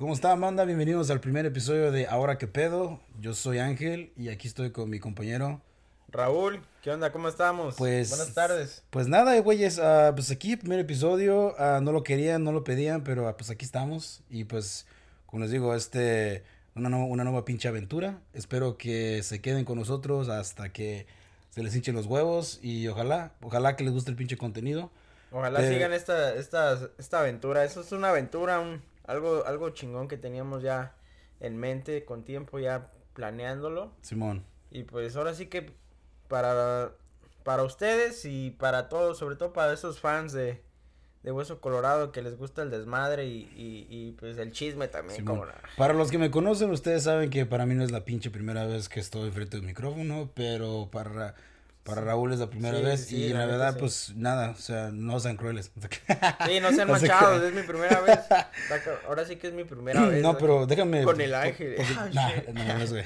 ¿Cómo está, Amanda? Bienvenidos al primer episodio de Ahora que pedo. Yo soy Ángel y aquí estoy con mi compañero. Raúl, ¿qué onda? ¿Cómo estamos? Pues. Buenas tardes. Pues nada, güeyes. ah, pues aquí, primer episodio. ah, no lo querían, no lo pedían, pero ah, pues aquí estamos. Y pues, como les digo, este. Una, no- una nueva pinche aventura. Espero que se queden con nosotros hasta que se les hinchen los huevos. Y ojalá, ojalá que les guste el pinche contenido. Ojalá sigan esta, esta, esta aventura. Eso es una aventura, un, algo, algo chingón que teníamos ya en mente, con tiempo ya planeándolo. Simón. Y pues ahora sí que para, para ustedes y para todos, sobre todo para esos fans de, de Hueso Colorado que les gusta el desmadre y, y, y, pues el chisme también. Simón. como la- Para los que me conocen, ustedes saben que para mí no es la pinche primera vez que estoy frente a un micrófono, pero para, para Raúl es la primera Sí, vez sí, y la verdad, sí. pues nada, o sea, no sean crueles. Sí, no sean crean. es mi primera vez. Ahora sí que es mi primera vez. No, pero déjame. Con el ángel. porque- Ah, nah, no, no, güey.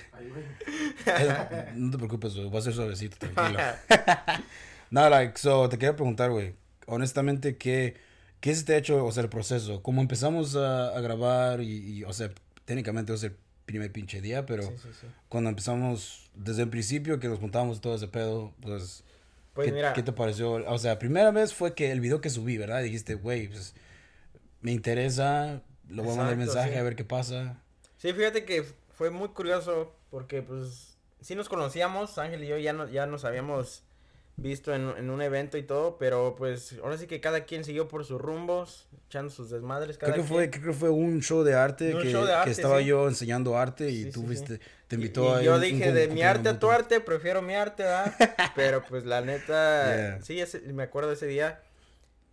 No te preocupes, güey, voy a ser suavecito, tranquilo. Nada, like, so, te quería preguntar, güey, honestamente, ¿qué, ¿qué se te ha hecho, o sea, el proceso? ¿Cómo empezamos a, a grabar y, y, o sea, técnicamente es el primer pinche día, pero Sí, sí, sí. cuando empezamos desde el principio que nos juntábamos todo ese pedo, pues, Pues ¿qué, mira, qué te pareció? O sea, primera vez fue que el video que subí, ¿verdad? Dijiste, güey, pues, me interesa, lo voy a mandar mensaje a ver qué pasa. sí, fíjate que fue muy curioso porque pues sí nos conocíamos, Ángel y yo ya, no, ya nos habíamos visto en, en un evento y todo, pero pues ahora sí que cada quien siguió por sus rumbos, echando sus desmadres. Cada Creo que, fue, quien. creo que fue un show de arte, Un que, show de que arte, estaba sí. yo enseñando arte y Sí, tú sí, te Y- invitó y a yo un- dije, un de com- mi arte a tu arte, prefiero mi arte, ¿verdad? pero pues la neta, Yeah. sí, ese- me acuerdo ese día,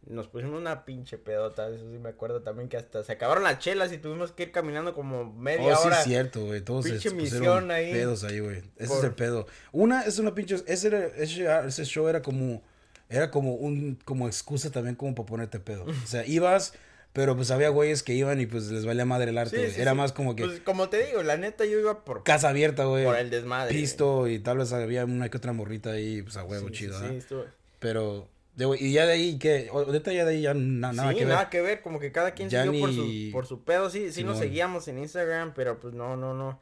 nos pusimos una pinche pedota, eso sí me acuerdo también que hasta se acabaron las chelas y tuvimos que ir caminando como media Oh, sí, hora. es cierto, güey. Todos Pinche se misión ahí. pedos ahí, güey. Ese es el pedo. Una, es una pinche. Ese, era- ese, ese show era como. Era como un. Como excusa también, como para ponerte pedo. O sea, ibas. Pero pues había güeyes que iban y pues les valía madre el arte, Sí, güey. sí, Era sí. más como que Pues como te digo, la neta yo iba por, casa abierta, güey. por el desmadre. Pisto y tal vez había una que otra morrita ahí, pues a huevo Sí, sí, chido, sí, ¿verdad? estuvo- Pero, de, y ya de ahí, que Ahorita ya de ahí ya na- nada sí, que ver. nada que ver, como que cada quien Ya siguió por, su, por su pedo, sí, sí nos seguíamos en Instagram, pero pues no, no, no.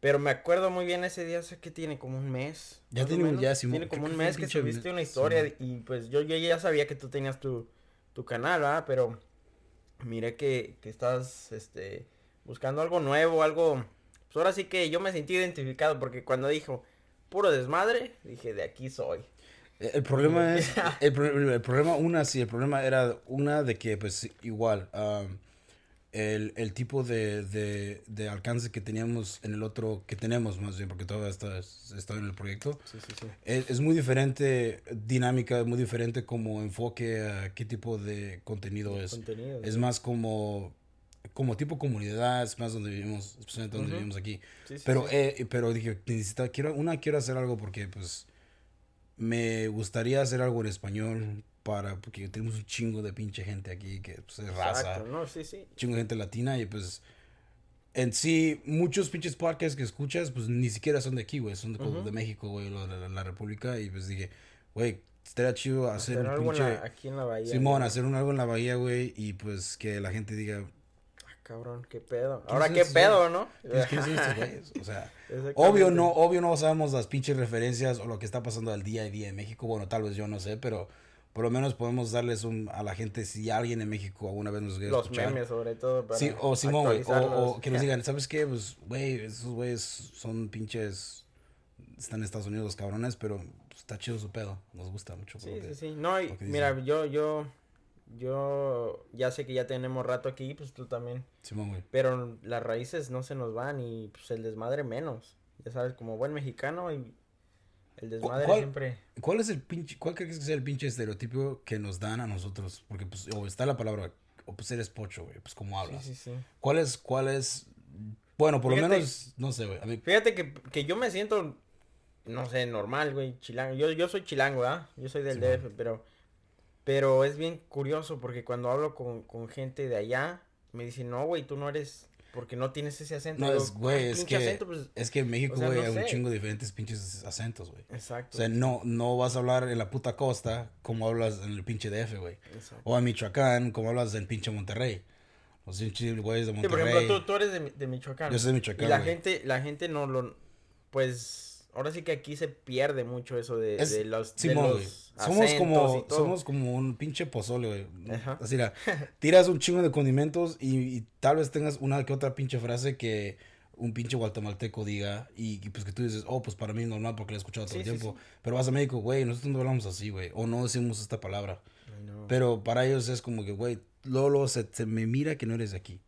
Pero me acuerdo muy bien ese día, sé que tiene como un mes. Ya tiene un- menos. ya, Simón, Tiene como un mes que subiste una historia Simón. y pues yo, yo ya sabía que tú tenías tu, tu canal, ¿verdad? Pero miré que, que estás, este, buscando algo nuevo, algo... Pues ahora sí que yo me sentí identificado porque cuando dijo puro desmadre, dije, de aquí soy. Eh, El problema es, el, pro- el problema, una, sí, el problema era una de que, pues, igual, am, el, el tipo de, de, de alcance que teníamos en el otro, que tenemos más bien, porque todavía está, está en el proyecto, Sí, sí, sí. es, es muy diferente, dinámica, muy diferente como enfoque a qué tipo de contenido es. Contenido. Es más como, como tipo comunidad, es más donde vivimos, especialmente donde vivimos aquí. Sí, sí, Pero, eh, pero dije, necesita, quiero, una, quiero hacer algo porque, pues, me gustaría hacer algo en español para, porque tenemos un chingo de pinche gente aquí que pues, es raza, Exacto, no, sí, sí. chingo de gente latina y pues, en sí, muchos pinches podcasts que escuchas, pues, ni siquiera son de aquí, güey, son de, México, güey, o de la, la República y pues dije, güey, estaría chido hacer Hacer un algo en pinche... la- aquí en la bahía. Simón, güey. hacer un algo en la bahía, güey, y pues que la gente diga, cabrón, qué pedo. ¿Quién Ahora qué pedo, ¿no? "¿Quiénes- quiénes son estos güeyes?" O sea... Obvio no, obvio no sabemos las pinches referencias o lo que está pasando al día a día en México. Bueno, tal vez yo no sé, pero por lo menos podemos darles un, a la gente si alguien en México alguna vez nos quiere Los escuchar. memes, sobre todo. Para Sí, o Simón, güey, o, o que nos digan, ¿sabes qué? Pues, güey, esos güeyes son pinches, están en Estados Unidos los cabrones, pero está chido su pedo, nos gusta mucho. Sí, sí, que- sí. No, y que mira, yo, yo, yo ya sé que ya tenemos rato aquí, pues tú también. Simón, güey. Pero las raíces no se nos van y pues el desmadre menos. Ya sabes, como buen mexicano y el desmadre cuál- siempre. ¿Cuál es el pinche, cuál crees que sea el pinche estereotipo que nos dan a nosotros? Porque pues, o está la palabra, o pues eres pocho, güey, pues como Sí, hablas. sí, sí. ¿Cuál es, cuál es? Bueno, por lo menos, no sé, güey. A mí, Fíjate que, que yo me siento, no sé, normal, güey, chilango. Yo, yo soy chilango, ¿ah? Yo soy del Sí, DF, pero, pero es bien curioso porque cuando hablo con, con gente de allá, me dicen, no, güey, tú no eres, porque no tienes ese acento. no es, güey, "¿Cuál es que, acento?" Pues, es que en México, o sea, güey, no hay un chingo de diferentes pinches acentos, güey. exacto. O sea, no, no vas a hablar en la puta costa como hablas en el pinche DF, güey. O en Michoacán como hablas en pinche Monterrey. O sea, un güeyes de Sí, Monterrey. por ejemplo, tú, tú eres de, Mi- de Michoacán. Yo soy de Michoacán, Y la gente, la gente no lo, pues, ahora sí que aquí se pierde mucho eso de, Es- de los, Simón, Somos como, somos como un pinche pozole, güey. Ajá. Así, la, tiras un chingo de condimentos y, y tal vez tengas una que otra pinche frase que un pinche guatemalteco diga y, y pues que tú dices, oh, pues para mí es normal porque la he escuchado todo Sí, el sí, tiempo. Pero vas a México, güey, nosotros no hablamos así, güey. O no decimos esta palabra. Pero para ellos es como que, güey, Lolo se, se me mira que no eres de aquí.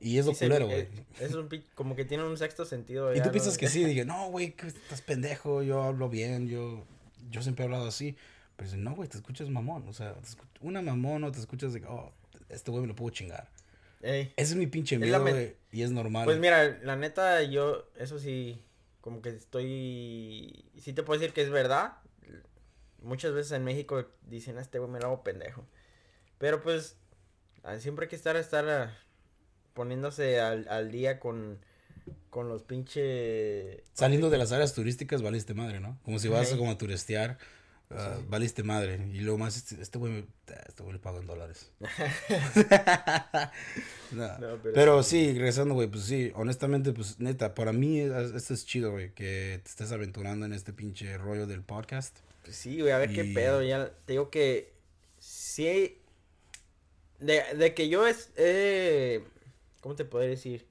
Y es lo culero, eh, güey. Es un como que tiene un sexto sentido. Y tú ¿no? piensas que sí, dije, no, güey, que estás pendejo, yo hablo bien, yo, yo siempre he hablado así. Pero no, güey, te escuchas mamón, o sea, una mamón o te escuchas de, oh, este güey me lo puedo chingar. Ey. Ese es mi pinche miedo, güey, y es normal. Pues mira, la neta, yo, eso sí, como que estoy, sí te puedo decir que es verdad. Muchas veces en México dicen, "A este güey me lo hago pendejo. Pero pues, ah, siempre hay que estar, estar ah, poniéndose al, al día con, con los pinche... Saliendo de las áreas turísticas, valiste madre, ¿no? Como si vas como a turistear, ah, Sí. valiste madre. Y luego más, este este güey, este güey le pago en dólares. No. No, Pero sí, regresando, güey, pues sí, honestamente, pues neta, para mí es- esto es chido, güey, que te estés aventurando en este pinche rollo del podcast. Pues sí, güey, a ver qué pedo. Ya te digo que sí. De, de que yo es. Eh, ¿Cómo te podría decir?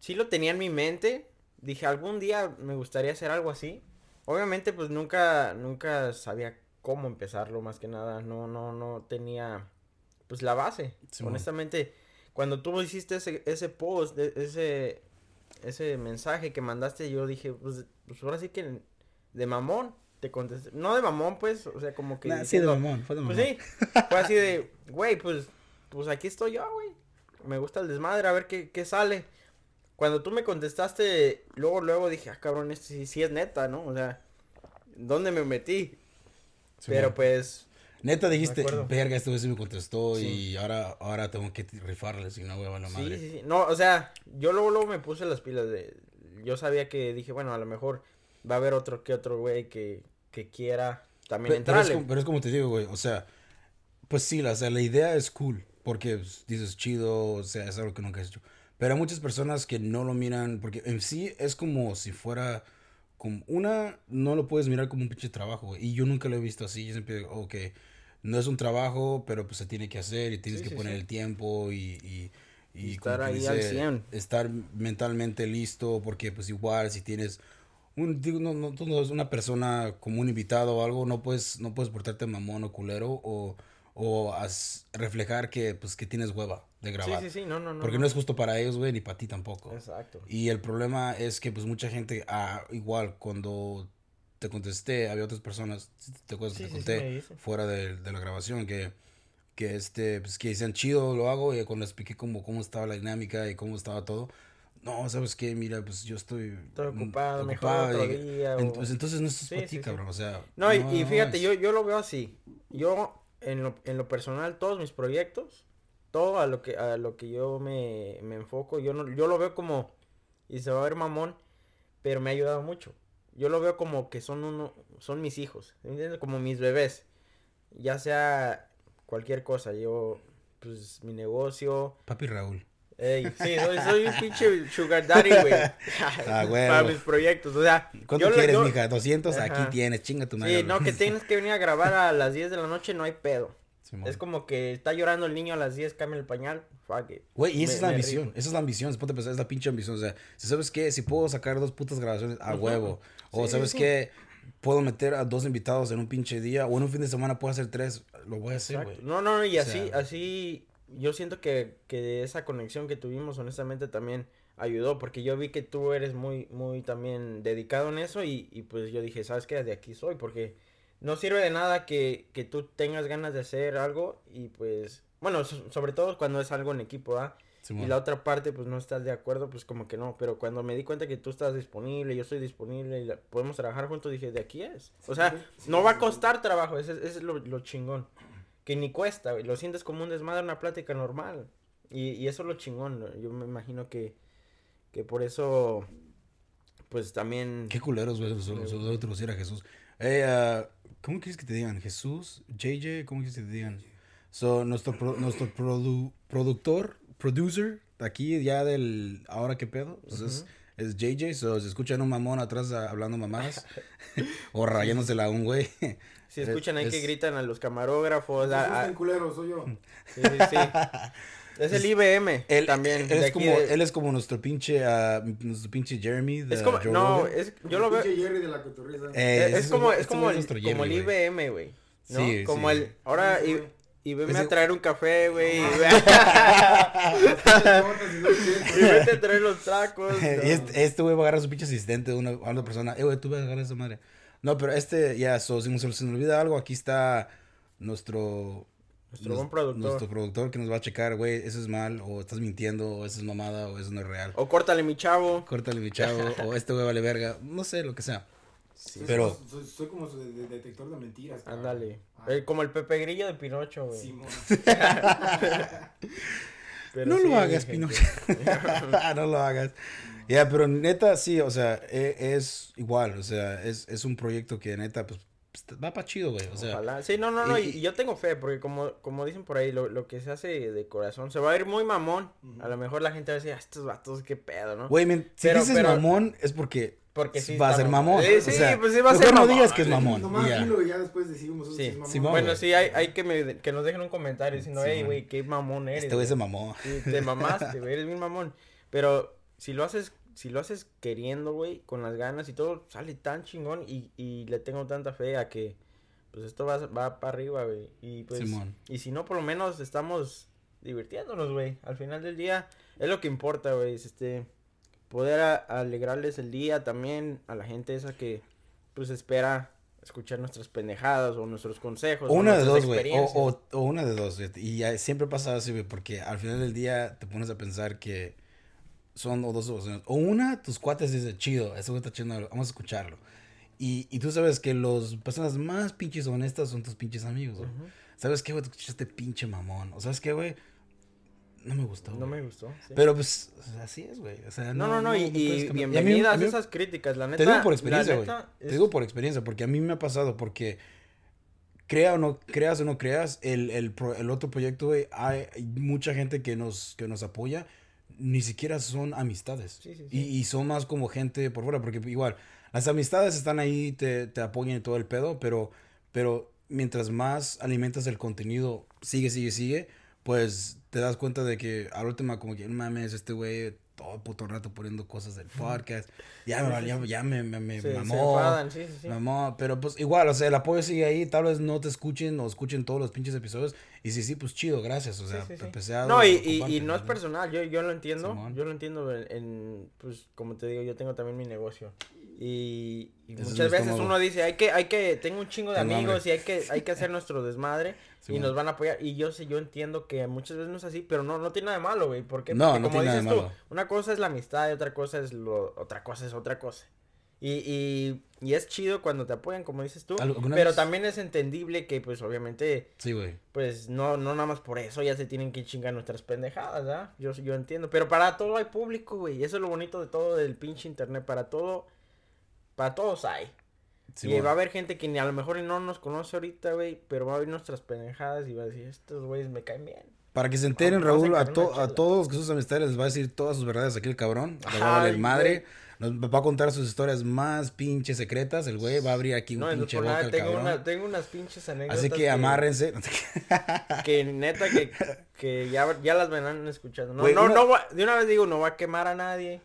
Sí lo tenía en mi mente. Dije, algún día me gustaría hacer algo así. Obviamente, pues nunca, nunca sabía cómo empezarlo, más que nada. No, no, no tenía, pues la base. Honestamente, cuando tú hiciste ese, ese post, de- ese, ese mensaje que mandaste, yo dije, pues, pues ahora sí que de mamón te contesté. No de mamón, pues, o sea, como que. Nah, sí, de mamón, fue de mamón. Pues sí, fue así de, güey, pues, pues aquí estoy yo, güey. Me gusta el desmadre, a ver qué, qué sale. Cuando tú me contestaste, luego, luego dije, ah, cabrón, esto sí, sí es neta, ¿no? O sea, ¿dónde me metí? Sí, Pero güey. pues, Neta dijiste, verga, este güey sí me contestó Sí. y ahora, ahora tengo que rifarle, si no, güey, a la madre. sí, sí. No, o sea, yo luego, luego me puse las pilas de... Yo sabía que dije, bueno, a lo mejor va a haber otro que otro güey que, que quiera también Pe- pero, es entrarle. como, pero es como te digo, güey, o sea, pues sí, la, o sea, la idea es cool, porque pues, dices chido, o sea, es algo que nunca has hecho. Pero hay muchas personas que no lo miran, porque en sí es como si fuera, como, una, no lo puedes mirar como un pinche trabajo, y yo nunca lo he visto así, yo siempre digo, ok, no es un trabajo, pero pues se tiene que hacer y tienes Sí, que sí, poner sí. el tiempo y... y y Estar ahí al 100. estar mentalmente listo, porque pues igual si tienes un, digo, no, no, tú no eres una persona como un invitado o algo, no puedes, no puedes portarte mamón o culero o, o reflejar que, pues, que tienes hueva de Sí, grabar. sí, sí, no, no, no. Porque no es justo para ellos, güey, ni para ti tampoco. Exacto. Y el problema es que, pues, mucha gente, ah, igual, cuando te contesté, había otras personas, te acuerdas que Sí, te sí, sí, conté fuera de, de la grabación, que, que, este, pues, que decían, chido, lo hago, y cuando expliqué cómo, cómo estaba la dinámica y cómo estaba todo, no, ¿sabes qué? Mira, pues, yo estoy... Estoy mm, ocupado, mejor ocupado", otro y- día. en- o- entonces no es Sí, para ti, sí, sí. cabrón, o sea... No, y, y fíjate, es- yo, yo lo veo así. Yo, en lo, en lo personal, todos mis proyectos, todo a lo que, a lo que yo me, me enfoco, yo no, yo lo veo como, y se va a ver mamón, pero me ha ayudado mucho. Yo lo veo como que son uno, son mis hijos, ¿me ¿entiendes? Como mis bebés. Ya sea cualquier cosa, yo, pues, mi negocio. Papi Raúl. Ey, sí, soy, soy un pinche sugar daddy, güey. Ah, huevo. Para mis proyectos, o sea. ¿Cuánto yo quieres, yo- mija? 200, aquí tienes, chinga tu madre. Sí, no, que tienes que venir a grabar a las 10 de la noche, no hay pedo. Es como que está llorando el niño a las 10, cambia el pañal, fuck it. Güey, y esa Me- es la ambición, esa es la ambición, ponte a pensar, es la pinche ambición, o sea, si sabes qué, si puedo sacar dos putas grabaciones a huevo, o Sí, sabes sí. qué, puedo meter a dos invitados en un pinche día, o en un fin de semana puedo hacer tres, lo voy a hacer, güey. No, no, y O así, sea- así, yo siento que, que esa conexión que tuvimos, honestamente, también ayudó, porque yo vi que tú eres muy, muy también dedicado en eso, y, y pues yo dije, ¿sabes qué? De aquí soy, porque no sirve de nada que, que tú tengas ganas de hacer algo, y pues, bueno, so- sobre todo cuando es algo en equipo, ¿ah? Y la otra parte, pues no estás de acuerdo, pues como que no. Pero cuando me di cuenta que tú estás disponible, yo estoy disponible y la- podemos trabajar juntos, dije, de aquí es. O sea, no va a costar trabajo, ese, ese es lo, lo chingón. Que ni cuesta, güey, lo sientes como un desmadre, una plática normal. Y, y eso es lo chingón, ¿no? yo me imagino que, que por eso, pues también... Qué culeros, güey, se traducir a Jesús. Eh, ah, ¿Cómo quieres que te digan? ¿Jesús? ¿JJ? ¿Cómo quieres que te digan? So, nuestro, pro- nuestro produ- productor producer aquí ya del ahora qué pedo. Pues es, es JJ, so se escuchan un mamón atrás a- hablando mamadas o rayándosela a un güey. Si escuchan ahí Es- que gritan a los camarógrafos, a- a- están culeros, soy yo. sí, sí, sí. Es el IBM Él, también. él es como, de- él es como nuestro pinche, ah, nuestro pinche Jeremy de es como, Joe no, Rogan. es, yo lo veo, Pinche Jerry de la cotorriza. Eh, es, como, es como el, como el. IBM, güey. ¿no? Sí, como sí. el, ahora Sí. IBM Ese- a traer un café, güey. y y no y vete a traer los tacos. y no. este, este güey va a agarrar a su pinche asistente, una, a una persona. Eh, güey, tú vas a agarrar a esa madre. No, pero este, ya, so, si se nos olvida algo, aquí está nuestro. Nuestro buen productor. Nuestro productor que nos va a checar, güey, eso es mal, o estás mintiendo, o eso es mamada, o eso no es real. O córtale, mi chavo. Córtale, mi chavo, o este güey vale verga, no sé, lo que sea. Soy Pero- como- Soy, soy como su de- de- detector de mentiras. Ándale. Ah, Eh, como el Pepe Grillo de Pinocho, güey. Simón. Pero no sí, lo hagas. Pinocho. no lo hagas. Ya, pero neta, sí, o sea, e- es, igual, o sea, es, es un proyecto que neta, pues, va para chido, güey, o sea. Ojalá. Sí, no, no, no. Y, yo tengo fe, porque como, como dicen por ahí, lo, lo que se hace de corazón se va a ir muy mamón. A lo mejor la gente va a decir, "Ah, estos vatos, qué pedo, ¿no? Güey, men, si Pero- dices pero- mamón es porque Porque sí. va a ser mamón. Sí, o sí, sea, pues sí va a ser no mamón. digas que es mamón. Nomás y ya. dilo y ya después decimos eso Sí. sí es mamón. Simón, Bueno, sí, hay, hay que, me- que nos dejen un comentario diciendo, Sí, hey, man. güey, qué mamón eres. Este güey se güey". mamó. Sí, te mamaste, güey, eres bien mamón. Pero si lo haces, si lo haces queriendo, güey, con las ganas y todo, sale tan chingón y, y le tengo tanta fe a que, pues esto va, va para arriba, güey. Y pues, Simón. y si no, por lo menos estamos divirtiéndonos, güey. Al final del día, es lo que importa, güey, es este, poder alegrarles el día también a la gente esa que, pues espera escuchar nuestras pendejadas o nuestros consejos. O una de nuestras dos, güey. O, o, o una de dos. fíjate. Y ya siempre pasa así, güey. Porque al final del día te pones a pensar que son o dos opciones. O una, tus cuates dicen, chido, eso güey está chido, vamos a escucharlo. Y, y tú sabes que las personas más pinches honestas son tus pinches amigos, güey. Ujú. ¿Sabes qué, güey? Tú escuchaste pinche mamón. O sabes qué, güey? No me gustó. No güey. me gustó. sí. Pero pues, así es, güey. O sea, No, no, no, y, puedes y. Y a mí- bienvenidas a mí- esas críticas, la neta. Te digo por experiencia, güey. neta Te es- digo por experiencia, porque a mí me ha pasado, porque crea o no creas o no creas, el, el, el otro proyecto, güey, hay, hay mucha gente que nos, que nos apoya, ni siquiera son amistades. Sí, sí, Y, y son más como gente por fuera, porque igual, las amistades están ahí, te, te apoyan y todo el pedo, pero, pero mientras más alimentas el contenido, sigue, sigue, sigue, pues te das cuenta de que al último como que, no mames, este güey todo el puto rato poniendo cosas del podcast, ya me, ya, ya me, me, me se mamó. sí, sí, sí. Pero pues igual, o sea, el apoyo sigue ahí, tal vez no te escuchen o escuchen todos los pinches episodios, y si sí, pues chido, gracias, o sea, Sí, sí, sí. empecé a- No, y, y, no es personal, yo, yo lo entiendo, Simón. yo lo entiendo en, en, pues, como te digo, yo tengo también mi negocio. Y, muchas veces estómago. uno dice, hay que, hay que, tengo un chingo de Tengo amigos hambre. y hay que, hay que hacer nuestro desmadre y nos van a apoyar. Y yo sé, yo entiendo que muchas veces no es así, pero no, no tiene nada de malo, güey. Porque no como tiene nada de dices tú, malo. una cosa es la amistad y otra cosa es lo, otra cosa es otra cosa. Y, y, y es chido cuando te apoyan, como dices tú, ¿Alguna pero vez? también es entendible que, pues, obviamente, Sí, güey. pues no, no nada más por eso ya se tienen que chingar nuestras pendejadas, ¿verdad? Yo, yo entiendo. Pero para todo hay público, güey. Eso es lo bonito de todo del pinche internet. Para todo, para todos hay. Sí, y va a haber gente que ni a lo mejor no nos conoce ahorita, güey. Pero va a ver nuestras pendejadas y va a decir, estos güeyes me caen bien. Para que se enteren, Vamos Raúl, a, to- a todos que sus amistades les va a decir todas sus verdades aquí el cabrón. Le va a valer madre. Nos va a contar sus historias más pinches secretas. El güey va a abrir aquí un No, no pinche boca tengo, cabrón. una, tengo unas pinches anécdotas. Así que amárrense. Que neta que, que ya, ya las verán escuchando. No, no, una- no de una vez digo, no va a quemar a nadie.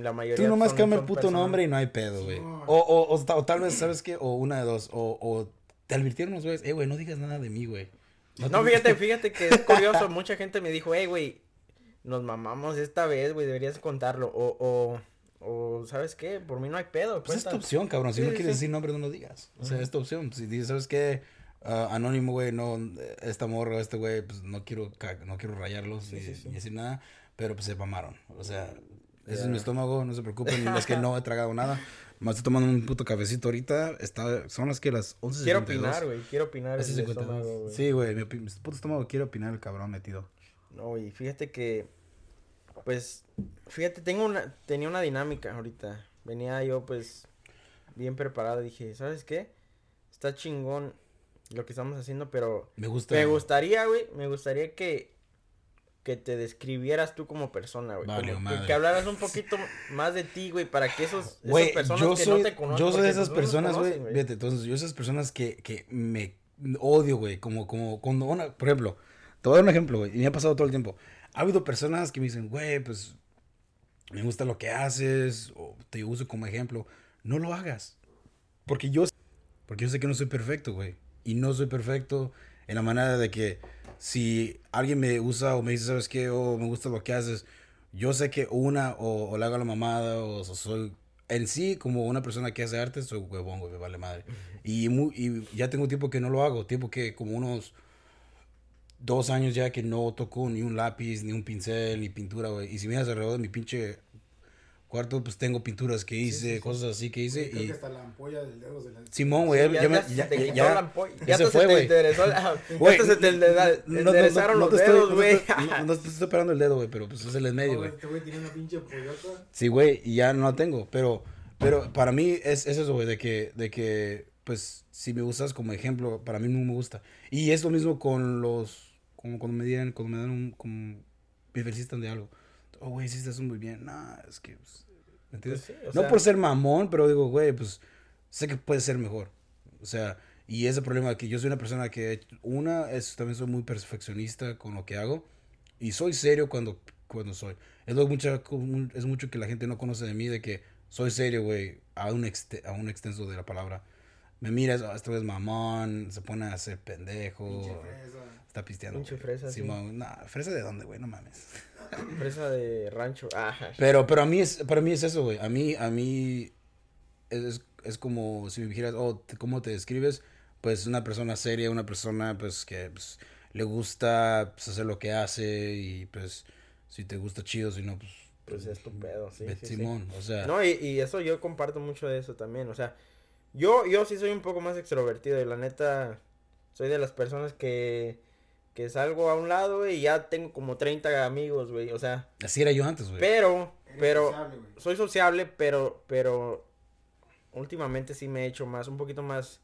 La mayoría Tú nomás son- cambia el puto personas- nombre y no hay pedo, güey. O, o, o, ta- o tal vez, ¿sabes qué? O una de dos. O, o te advirtieron los güeyes. Eh, güey, no digas nada de mí, güey. No, te- fíjate, fíjate que es curioso. Mucha gente me dijo, hey, güey, nos mamamos esta vez, güey, deberías contarlo. O, o, o, ¿sabes qué? Por mí no hay pedo. Pues es tu opción, cabrón. Si Sí, no sí, quieres sí. decir nombre, no lo digas. O sea, es tu opción. Si dices, ¿sabes qué? Ah, anónimo, güey, no, esta morra, este güey, pues no quiero, no quiero rayarlos ni, ni decir nada, pero pues se mamaron. O sea, ese es mi estómago, no se preocupen, es que no he tragado nada. Me estoy tomando un puto cafecito ahorita, está, son las que las 11.52. Quiero opinar, güey, quiero opinar. El 52. estómago, güey. Sí, güey, mi, puto estómago quiere opinar el cabrón metido. No, y fíjate que, pues, fíjate, tengo una, tenía una dinámica ahorita. Venía yo, pues, bien preparado. Dije, ¿sabes qué? Está chingón lo que estamos haciendo, pero Me gusta. me gustaría, güey, me gustaría que que te describieras tú como persona, güey. Vale, Como que, hablaras un poquito más de ti, güey, para que esos, esas personas yo que soy, no te conocen. yo soy de esas personas, güey. Fíjate, entonces, yo esas personas que, que me odio, güey. Como, como, cuando una, por ejemplo, te voy a dar un ejemplo, güey. Y me ha pasado todo el tiempo. Ha habido personas que me dicen, güey, pues, me gusta lo que haces, o te uso como ejemplo. No lo hagas. Porque yo, porque yo sé que no soy perfecto, güey. Y no soy perfecto en la manera de que si alguien me usa o me dice, ¿sabes qué? O me gusta lo que haces. Yo sé que una, o, o le hago la mamada, o so- soy en sí, como una persona que hace arte, soy huevón, güey, me vale madre. Y, mu- y ya tengo tiempo que no lo hago, tiempo que como unos dos años ya que no toco ni un lápiz, ni un pincel, ni pintura, güey. Y si miras alrededor de mi pinche cuarto, pues tengo pinturas que hice, sí, sí. cosas así que hice. Creo y que hasta la ampolla del dedo se la... Simón, güey, Sí, ya, ya me- ya- te ya- ya- la ampolla, ya ya se te- fue, se te güey. ya te se te enderezaron no los te estoy- dedos, güey. No, no te estoy parando el dedo, güey, pero pues es el en medio, güey. Este güey tiene una pinche pollota. Sí, güey, y ya no la tengo, pero, pero para mí es, es eso, güey, de que, de que, pues, si me usas como ejemplo, para mí no me gusta. Y es lo mismo con los, como cuando me digan, cuando me dan un, como, me felicitan de algo. Oh, güey, hiciste eso muy bien. Nah, es que, pues, ¿me entiendes? Pues sí, no sea- por ser mamón, pero digo, güey, pues, sé que puede ser mejor. O sea, y ese problema que yo soy una persona que, una, es, también soy muy perfeccionista con lo que hago. Y soy serio cuando, cuando soy. Es, lo mucha, es mucho que la gente no conoce de mí, de que soy serio, güey, a un, a un extenso de la palabra. Me miras, "Ah, este güey es mamón, se pone a hacer pendejo. Está pisteando. Pinche fresa, sí. Simón, nah, fresa de dónde, güey, no mames. Empresa de rancho. Ajá. Pero, pero a mí es, para mí es eso, güey. A mí, a mí es, es como si me dijeras, oh, ¿cómo te describes? Pues una persona seria, una persona, pues, que pues, le gusta pues, hacer lo que hace y, pues, si te gusta chido, si no, pues... Pues es tu pedo, sí, sí, sí. Simón, o sea... No, y, y eso yo comparto mucho de eso también. O sea, yo, yo sí soy un poco más extrovertido y la neta soy de las personas que, que salgo a un lado y ya tengo como 30 amigos, güey. O sea, Así era yo antes, güey. pero, Eres pero, sociable, soy sociable, pero, pero últimamente sí me he hecho más, un poquito más,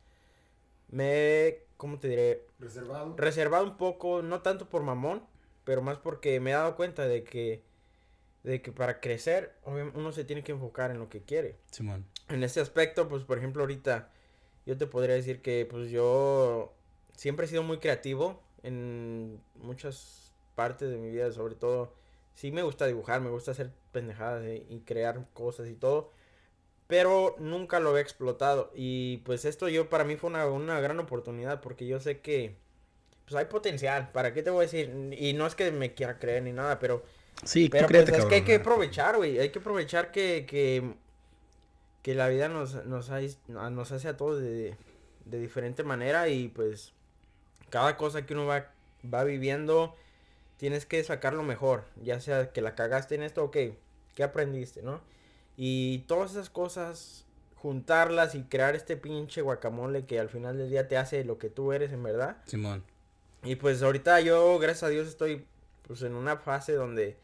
me he, ¿cómo te diré? Reservado. reservado un poco, no tanto por mamón, pero más porque me he dado cuenta de que, de que para crecer uno se tiene que enfocar en lo que quiere. Simón. En este aspecto, pues por ejemplo ahorita yo te podría decir que pues yo siempre he sido muy creativo en muchas partes de mi vida, sobre todo sí me gusta dibujar, me gusta hacer pendejadas y, crear cosas y todo, pero nunca lo he explotado y pues esto yo para mí fue una, una gran oportunidad porque yo sé que pues hay potencial, ¿para qué te voy a decir? Y no es que me quiera creer ni nada, pero Sí, pero créete, pues es que hay que aprovechar, güey. Hay que aprovechar que, que, que la vida nos, nos, hay- nos hace a todos de, de diferente manera y pues cada cosa que uno va, va viviendo tienes que sacar lo mejor. Ya sea que la cagaste en esto, ok, ¿qué aprendiste, no? Y todas esas cosas, juntarlas y crear este pinche guacamole que al final del día te hace lo que tú eres en verdad. Simón. Y pues ahorita yo, gracias a Dios, estoy pues en una fase donde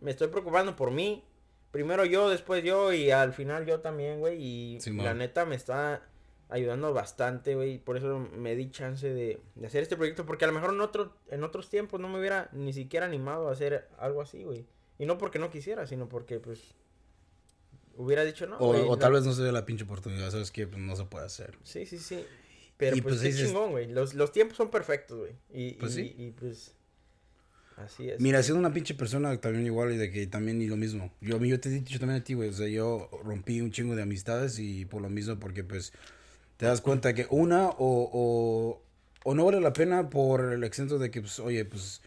me estoy preocupando por mí. Primero yo, después yo y al final yo también, güey. Y Simón. la neta me está ayudando bastante, güey. Por eso me di chance de, de hacer este proyecto. Porque a lo mejor en, otro, en otros tiempos no me hubiera ni siquiera animado a hacer algo así, güey. Y no porque no quisiera, sino porque pues hubiera dicho no. O, o tal vez no se ve la pinche oportunidad, ¿sabes qué? Pues no se puede hacer. Sí, sí, sí. Pero Y, pues, pues, qué dices- chingón, güey. Los, los tiempos son perfectos, güey. Y, Pues y- sí. y, pues así es. Mira, siendo una pinche persona también igual y de que también y lo mismo. Yo, yo te he dicho también a ti, güey. O sea, yo rompí un chingo de amistades y por lo mismo porque pues te das cuenta que una o, o, o no vale la pena por el exento de que pues, oye, pues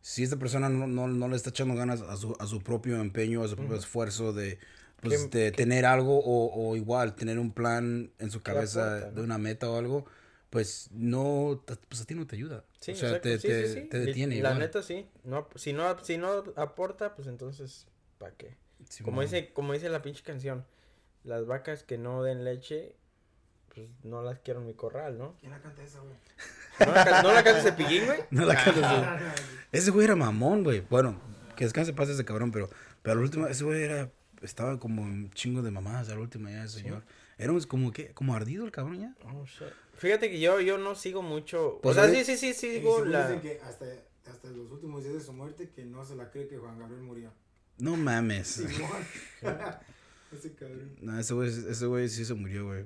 si esta persona no, no, no le está echando ganas a su, a su propio empeño, a su propio esfuerzo de, pues, ¿Qué- de tener algo o, o igual tener un plan en su ¿Qué cabeza aporta, de una meta o algo, pues no, pues a ti no te ayuda. Sí, o sea, exacto. te, Sí, te, sí, te detiene. La igual. neta sí. No, si no, si no aporta, pues entonces, ¿para qué? Como mo. dice, como dice la pinche canción, las vacas que no den leche, pues no las quiero en mi corral, ¿no? ¿Quién la canta esa, güey? ¿No la, ca- ¿no la canta Cepillín, güey? No la güey. Ah, Ese güey era mamón, güey. Bueno, que descanse paz ese cabrón, pero, pero la última, ese güey era, estaba como un chingo de mamadas, a la última ya, ese señor. Era un- como que, como ardido el cabrón ya. Oh, shit. Fíjate que yo, yo no sigo mucho. Pues o sea, sí, sí, sí, sí, sigo la. dicen que hasta hasta los últimos días de su muerte que no se la cree que Juan Gabriel murió. No mames. Ese cabrón. No, ese güey, ese güey sí se murió, güey.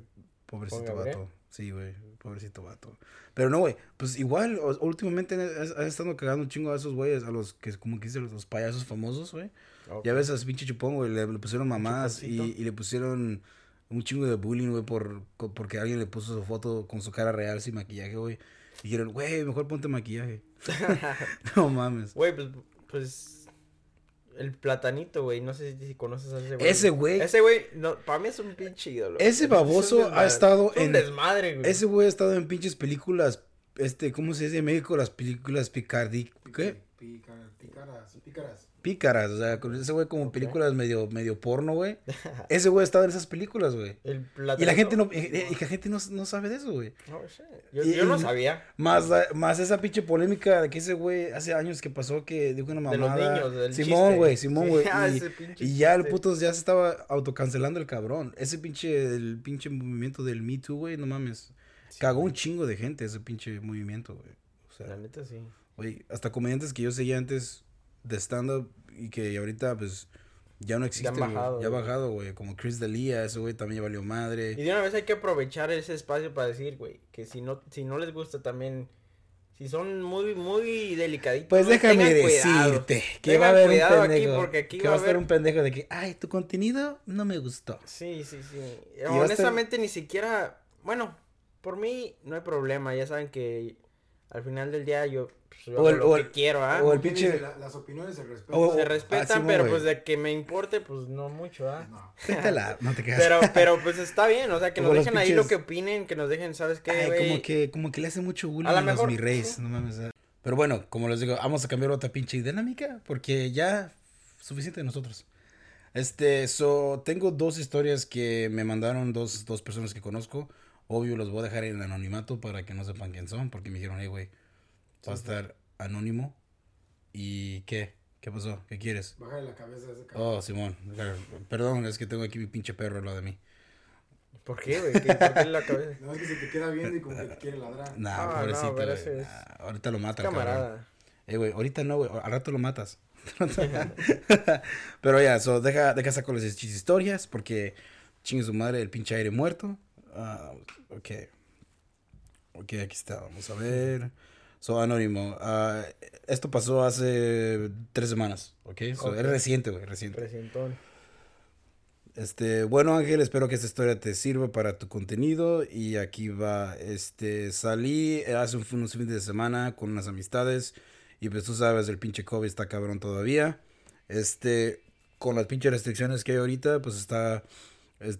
Pobrecito vato. Sí, güey. Pobrecito vato. Pero no, güey. Pues igual, o- últimamente has, has estado cagando un chingo a esos güeyes, a los que, como que dicen, los payasos famosos, güey. Ok. Ya ves a pinche chupón, güey. Le, le pusieron mamás y, y le pusieron un chingo de bullying, güey, por, porque alguien le puso su foto con su cara real sin maquillaje, güey. Y dijeron, güey, mejor ponte maquillaje. no mames. Güey, pues, pues. El platanito, güey. No sé si, si conoces a ese güey. Ese güey. Ese güey, no, para mí es un pinche ídolo. Ese Es baboso ha estado Es un en- desmadre, güey. Ese güey ha estado en pinches películas, este, ¿cómo se dice en México? Las películas picardi... ¿Qué? Pícaras, pícaras, pícaras. Pícaras, o sea, con ese güey como películas medio, medio porno, güey. Ese güey ha estado en esas películas, güey. Y la gente no, y, y la gente no, no sabe de eso, güey. No sé. Yo, Y- yo no sabía. Más, la- más esa pinche polémica de que ese güey hace años que pasó que dijo una De los mamada. niños, del Simón, güey, Simón, güey. ah, y, ya el puto ya se estaba autocancelando el cabrón. Ese pinche, el pinche movimiento del Me Too, güey, no mames. Cagó un chingo de gente ese pinche movimiento, güey. O sea, La neta sí. Güey, hasta comediantes que yo seguía antes de stand-up y que ahorita, pues, ya no existen, güey. bajado, Ya ha bajado, güey. Como Chris D'Elia, ese güey también ya valió madre. Y de una vez hay que aprovechar ese espacio para decir, güey, que si no, si no les gusta también, si son muy, muy delicaditos. Pues déjame cuidado. decirte que Tengan va a haber un aquí, pendejo. porque aquí que va va a haber- un pendejo de que, ay, tu contenido no me gustó. Sí, sí, sí. estar- Honestamente ni siquiera, bueno, por mí no hay problema, ya saben que al final del día yo, pues, yo O hago el- lo o que el- quiero, ¿ah? o el ¿Quién pinche-? La- las opiniones se respetan. O- Se Ah, respetan, pero pues de que me importe, pues no mucho, ¿ah? No. Pétala, no te quedas. Pero, pero pues está bien, o sea, que nos dejen ahí lo pinches- que opinen, que nos dejen, ¿sabes qué, Ay, como que, como que le hace mucho bullying A a, lo los mis reyes, sí. no mames. ah. Pero bueno, como les digo, vamos a cambiar otra pinche dinámica porque ya suficiente de nosotros. Este, so, tengo dos historias que me mandaron dos, dos personas que conozco. Obvio, los voy a dejar en anonimato para que no sepan quién son, porque me dijeron, hey, güey, va a estar anónimo. ¿Y qué? ¿Qué pasó? ¿Qué quieres? Bájale la cabeza a ese cabrón. Oh, Simón, perdón, es que tengo aquí mi pinche perro al lado de mí. ¿Por qué, güey? ¿Qué- ¿Por qué la cabeza? No es que se te queda viendo y como que te quiere ladrar. Nah, Ah, no, pobrecito, es- Nah, ahorita lo mata, cabrón. Camarada. Eh, güey, ahorita no, güey, al rato lo matas. Pero ya, so, deja, deja sacar las historias porque chingue su madre el pinche aire muerto. Ah, ok. Ok, aquí está, vamos a ver. So, anónimo. ah, esto pasó hace tres semanas, ok. So, Ok. Es reciente, güey, reciente. Presentón. Este, bueno Ángel, espero que esta historia te sirva para tu contenido y aquí va, este, salí hace un- unos fines de semana con unas amistades y pues tú sabes, el pinche COVID está cabrón todavía, este, con las pinches restricciones que hay ahorita, pues está, es-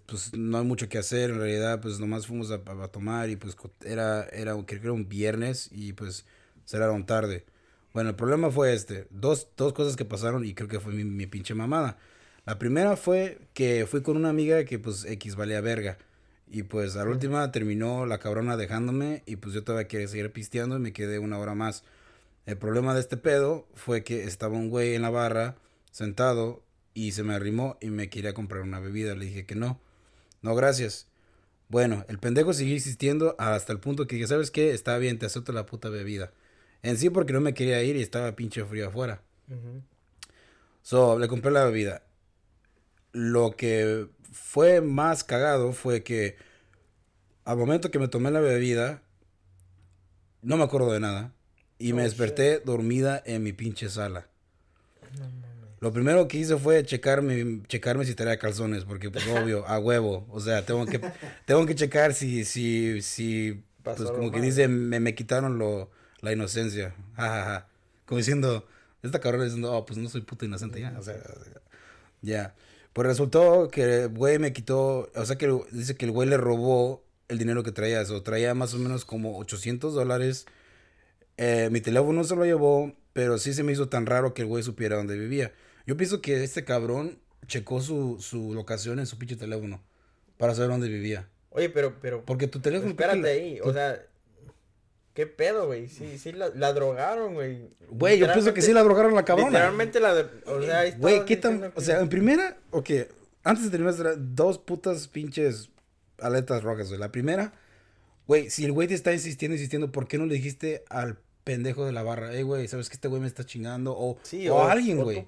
pues no hay mucho que hacer, en realidad, pues nomás fuimos a, a tomar y pues era, era, creo que era un viernes y pues cerraron tarde. Bueno, el problema fue este, dos, dos cosas que pasaron y creo que fue mi, mi pinche mamada. La primera fue que fui con una amiga que pues X valía verga. Y pues a la última terminó la cabrona dejándome y pues yo todavía quería seguir pisteando y me quedé una hora más. El problema de este pedo fue que estaba un güey en la barra sentado y se me arrimó y me quería comprar una bebida. Le dije que no. No, gracias. Bueno, el pendejo siguió insistiendo hasta el punto que dije, ¿sabes qué? Está bien, te acepto la puta bebida. En sí porque no me quería ir y estaba pinche frío afuera. So, le compré la bebida. Lo que fue más cagado fue que al momento que me tomé la bebida, no me acuerdo de nada. Y me Oh, desperté dormida en mi pinche sala. Lo primero que hice fue checarme, checarme si traía calzones, porque pues obvio, a huevo. O sea, tengo que, tengo que checar si, si, si, Pasó pues como que dice, me, me quitaron lo, la inocencia. Ja, ja, ja. Como diciendo, esta cabrona diciendo, oh, pues no soy puta inocente ya. O sea, ya. Pues resultó que el güey me quitó, o sea que el- dice que el güey le robó el dinero que traía. O traía más o menos como 800 dólares. Eh, mi teléfono se lo llevó, pero sí se me hizo tan raro que el güey supiera dónde vivía. Yo pienso que este cabrón checó su, su locación en su pinche teléfono para saber dónde vivía. Oye, pero, pero, Porque tu teléfono... espérate ¿por qué ahí, o sea, ¿qué pedo, güey? Sí, sí, la, la drogaron, güey. Güey, yo pienso que sí la drogaron la cabrona. Literalmente la, o sea, ahí Güey, ¿qué tan...? O sea, en primera, ok, antes de terminar, dos putas pinches aletas rojas, güey. La primera, güey, si el güey te está insistiendo, insistiendo, ¿por qué no le dijiste al pendejo de la barra. Ey, güey, ¿sabes que este güey me está chingando? O, Sí, o, a alguien, o güey.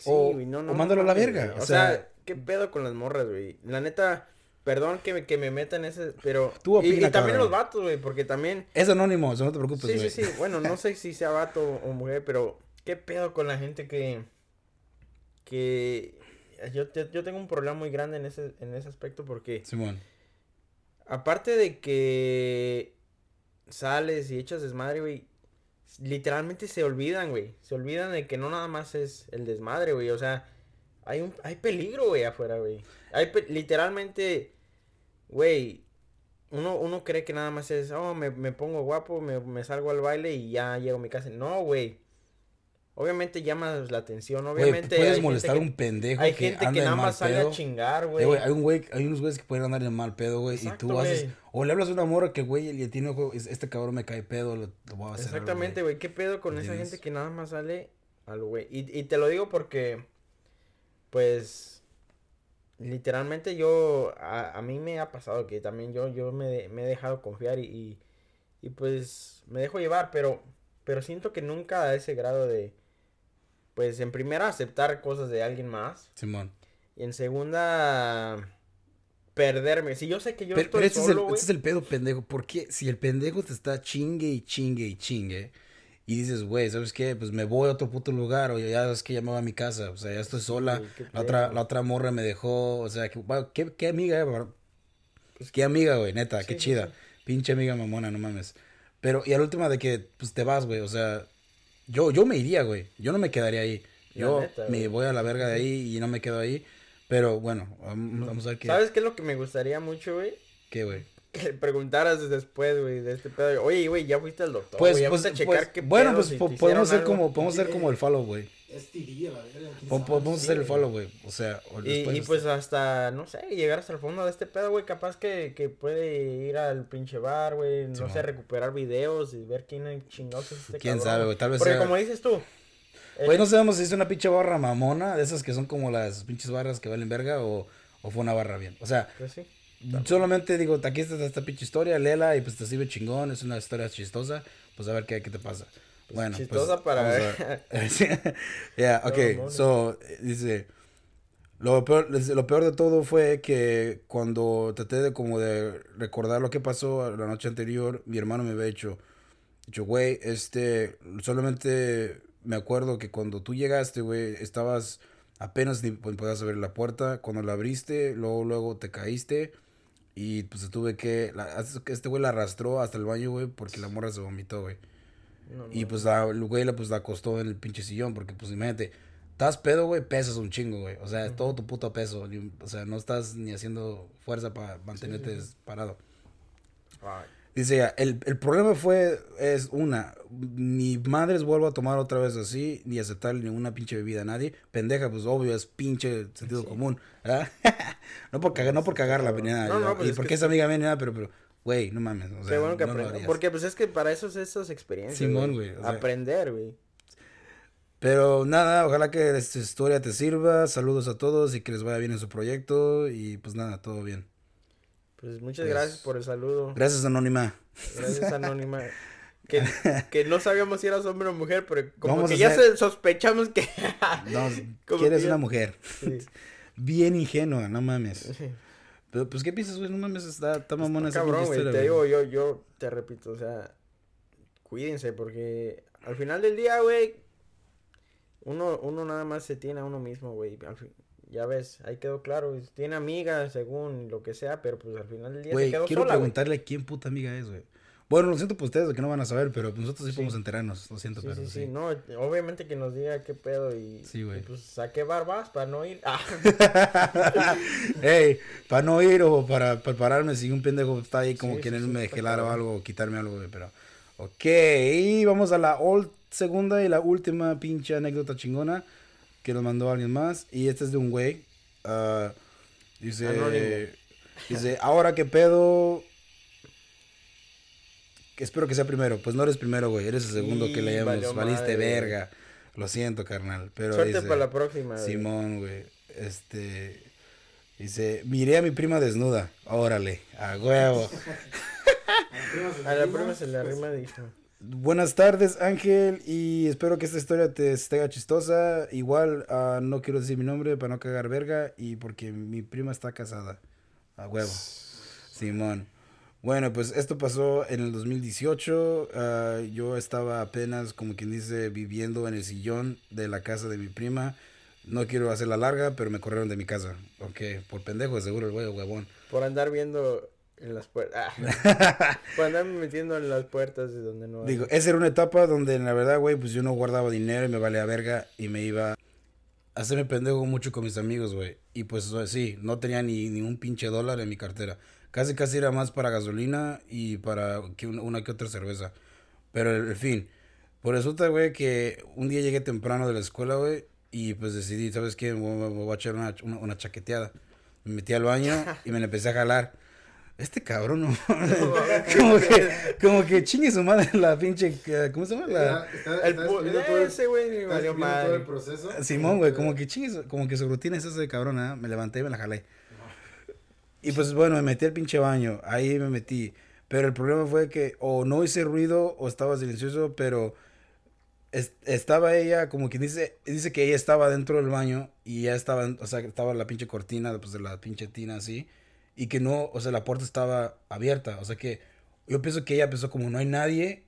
Sí, O- güey, no, no. o no mándalo a la verga, o O sea, sea- ¿qué pedo con las morras, güey? La neta, perdón que me, que me meta en ese, pero... Tú y, y opina, también cabrón. los vatos, güey, porque también... Es anónimo, eso no te preocupes, sí, güey. sí, sí, bueno, no sé si sea vato o mujer, pero ¿qué pedo con la gente que... que... Yo, yo tengo un problema muy grande en ese, en ese aspecto porque... Simón. Aparte de que sales y echas desmadre, güey. Literalmente se olvidan, güey. Se olvidan de que no nada más es el desmadre, güey. O sea, hay un hay peligro, güey, afuera, güey. Hay literalmente, güey. Uno, uno cree que nada más es, oh, me, me pongo guapo, me, me salgo al baile y ya llego a mi casa. No, güey. Obviamente llamas la atención, obviamente. hay puedes molestar a un pendejo Hay que gente anda que nada más sale a chingar, Eh, güey. hay un güey, hay unos güeyes que pueden andar en mal pedo, güey, y tú haces, o le hablas a una morra que güey le tiene ojo, este cabrón me cae pedo, lo, lo voy a hacer. Exactamente, güey. ¿Qué pedo con esa gente que nada más sale al güey? Y, y te lo digo porque, pues, literalmente yo, a, a mí me ha pasado que también yo, yo me, me he dejado confiar y, y, y, pues me dejo llevar, pero, pero siento que nunca a ese grado de, pues en primera aceptar cosas de alguien más Simón. y en segunda perderme. Si yo sé que yo Pero, estoy pero este, es el, este es el pedo, pendejo. Porque si el pendejo te está chingue y chingue y chingue, y dices, güey, ¿sabes qué? Pues me voy a otro puto lugar, o ya sabes que ya me voy a mi casa, o sea, ya estoy sola. Sí, la, otra, la otra morra me dejó, o sea, que, ¿qué, qué amiga, eh? Pues qué amiga, güey, neta, Sí, qué chida. sí. Pinche amiga mamona, no mames. Pero, y al última de que, pues te vas, güey, o sea, yo, yo me iría, güey. Yo no me quedaría ahí. Yo neta, me voy a la verga de ahí y no me quedo ahí. Pero bueno, vam- vamos a ver qué. ¿Sabes qué es lo que me gustaría mucho, güey? ¿Qué, güey? Que le preguntaras después, güey, de este pedo. Oye, güey, ya fuiste al doctor. Pues, güey, ya pues, a checar pues, qué bueno, pues si po- te podemos ser como, podemos ser como el follow, güey. La verga. sabe. Podemos Sí, hacer el güey. follow, güey. O sea, o Y, y este- pues hasta, no sé, llegar hasta el fondo de este pedo, güey. Capaz que, que puede ir al pinche bar, güey. No sé, recuperar videos y ver quién es chingados es este quién cabrón. sabe, güey. Tal vez Porque sea. como dices tú. eh, Güey, no sabemos si es una pinche barra mamona, de esas que son como las pinches barras que valen verga, o, o fue una barra bien. O sea, pues sí. Solamente digo, aquí está esta pinche historia, léela y pues te sirve chingón, es una historia chistosa, pues a ver qué, qué te pasa. Bueno, pues, chistosa para vamos a ver. Yeah, ok, so, dice, lo peor, lo peor de todo fue que cuando traté de como de recordar lo que pasó la noche anterior, mi hermano me había dicho, dicho, güey, este, solamente me acuerdo que cuando tú llegaste, güey, estabas apenas ni po- podías abrir la puerta, cuando la abriste, luego, luego te caíste y pues tuve que, la- este güey la arrastró hasta el baño, güey, porque la morra se vomitó, güey. No, no, Y pues la, el güey la, pues, la acostó en el pinche sillón, porque pues imagínate, estás pedo, güey, pesas un chingo, güey. O sea, todo tu puto peso. O sea, no estás ni haciendo fuerza para mantenerte parado. Ay, Dice ella, el, el problema fue, es una, ni madres vuelvo a tomar otra vez así, ni aceptar ninguna pinche bebida a nadie. Pendeja, pues obvio, es pinche sentido común. ¿verdad? no por cagar, no por cagarla, ni nada. No, no, pues y es porque que es amiga mía, ni nada, pero, pero, güey, no mames. O sea, Qué bueno que no lo. Porque pues es que para eso es esas experiencias. Simón, güey, o sea. Aprender, güey. Pero nada, ojalá que esta historia te sirva. Saludos a todos y que les vaya bien en su proyecto. Y pues nada, todo bien. Pues muchas Pues, gracias por el saludo. Gracias, Anónima. Gracias, Anónima. Que, que no sabíamos si eras hombre o mujer, pero como Vamos que ya hacer- sospechamos que. No, Como quieres que una mujer. Sí. Bien ingenua, no mames. Pero pues, ¿qué piensas, güey? No mames, está, está mamona esa Cabrón, güey. Te digo, yo, yo te repito, o sea, cuídense, porque al final del día, güey, uno, uno nada más se tiene a uno mismo, güey. Al fin- Ya ves, ahí quedó claro. Tiene amigas, según lo que sea, pero pues al final del día Güey, se quedó quiero sola, preguntarle quién puta amiga es, güey. Bueno, lo siento por ustedes que no van a saber, pero pues nosotros sí, Sí. podemos enterarnos. Lo siento, Sí, pero sí, sí. no, obviamente que nos diga qué pedo y, Sí, y, pues saqué barbas para no ir. Ah, Ey, para no ir o para prepararme si un pendejo está ahí como queriéndome gelar o algo o quitarme algo, güey, pero... Ok, y vamos a la ol- segunda y la última pinche anécdota chingona que nos mandó alguien más. Y este es de un güey. ah, dice... Anónimo. Dice, ahora que pedo... espero que sea primero. Pues no eres primero, güey. Eres el segundo que leemos. valió Valiste madre, verga. Lo siento, carnal. Pero suerte dice- para la próxima. Simón, güey. Este. Dice, miré a mi prima desnuda. Órale, a huevo. A la prima se le le arrima, dijo. Buenas tardes, Ángel, y espero que esta historia te esté chistosa. Igual, ah, no quiero decir mi nombre para no cagar verga y porque mi prima está casada. A huevo. Simón. Bueno, pues esto pasó en el 2018. ah, yo estaba apenas, como quien dice, viviendo en el sillón de la casa de mi prima. No quiero hacerla larga, pero me corrieron de mi casa. Ok, por pendejo, de seguro el güey, huevón. Por andar viendo en las puertas. por andarme metiendo en las puertas de donde no. Digo, esa era una etapa donde la verdad, güey, pues yo no guardaba dinero y me valía verga y me iba a hacerme pendejo mucho con mis amigos, güey. Y pues sí, no tenía ni, ni un pinche dólar en mi cartera. Casi, casi era más para gasolina y para que una, una que otra cerveza. Pero, en fin, pues resulta, güey, que un día llegué temprano de la escuela, güey, y pues decidí, ¿sabes qué? Me voy a echar una, una, una chaqueteada. Me metí al baño y me la empecé a jalar. Este cabrón, ¿no? como que, como que chingue su madre la pinche, eh, ¿cómo se llama? La... Está, está, El todo el- ese güey valió viendo todo el madre. proceso. Simón, güey, como que chingue, su- como que su rutina es esa de cabrón, ¿eh? Me levanté y me la jalé. Y pues bueno, me metí al pinche baño, ahí me metí. Pero el problema fue que o no hice ruido o estaba silencioso, pero es- estaba ella, como quien dice, dice que ella estaba dentro del baño y ya estaba, o sea, estaba la pinche cortina, pues de la pinche tina así, y que no, o sea, la puerta estaba abierta, o sea que yo pienso que ella pensó como no hay nadie,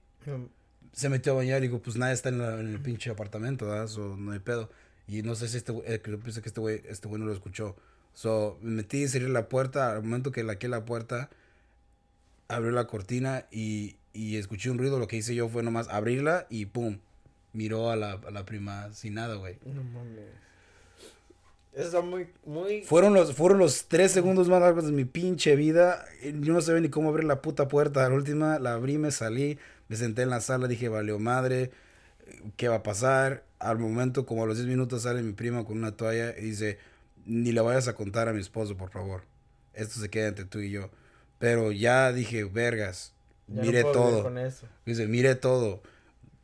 se metió a bañar y digo, pues nadie está en, la- en el pinche apartamento, ¿verdad? So, no hay pedo. Y no sé si este güey, eh, yo pienso que este güey, este güey no lo escuchó. So, me metí, cerré la puerta, al momento que laqué la puerta, abrió la cortina y, y escuché un ruido, lo que hice yo fue nomás abrirla y pum, miró a la, a la prima sin nada, güey. No mames. Eso está muy, muy. Fueron los, fueron los tres segundos más largos de mi pinche vida. Yo no sabía ni cómo abrir la puta puerta. La última la abrí, me salí, me senté en la sala, dije, valió madre, ¿qué va a pasar? Al momento, como a los 10 minutos, sale mi prima con una toalla y dice, ni le vayas a contar a mi esposo, por favor. Esto se queda entre tú y yo. Pero ya dije, vergas, Ya miré todo. Con eso. Dice, mire todo.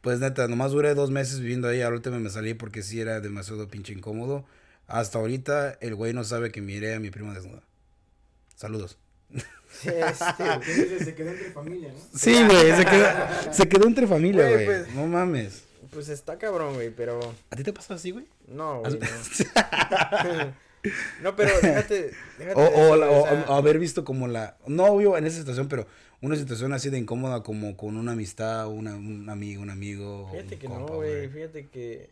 Pues neta, nomás duré dos meses viviendo ahí. Al último me salí porque sí era demasiado pinche incómodo. Hasta ahorita el güey no sabe que miré a mi prima desnuda. Saludos. Sí, este, se quedó entre familia, ¿no? Sí, güey, se quedó, se quedó entre familia, Güey, pues- No mames. pues está cabrón, güey, pero. ¿A ti te pasa así, güey? No, ¿Has- güey, no. no, pero déjate. déjate O, o, la- haber visto como la... No obvio en esa situación, pero una situación así de incómoda como con una amistad, una, un amigo, un amigo. Fíjate un que compa, no, güey. Fíjate que.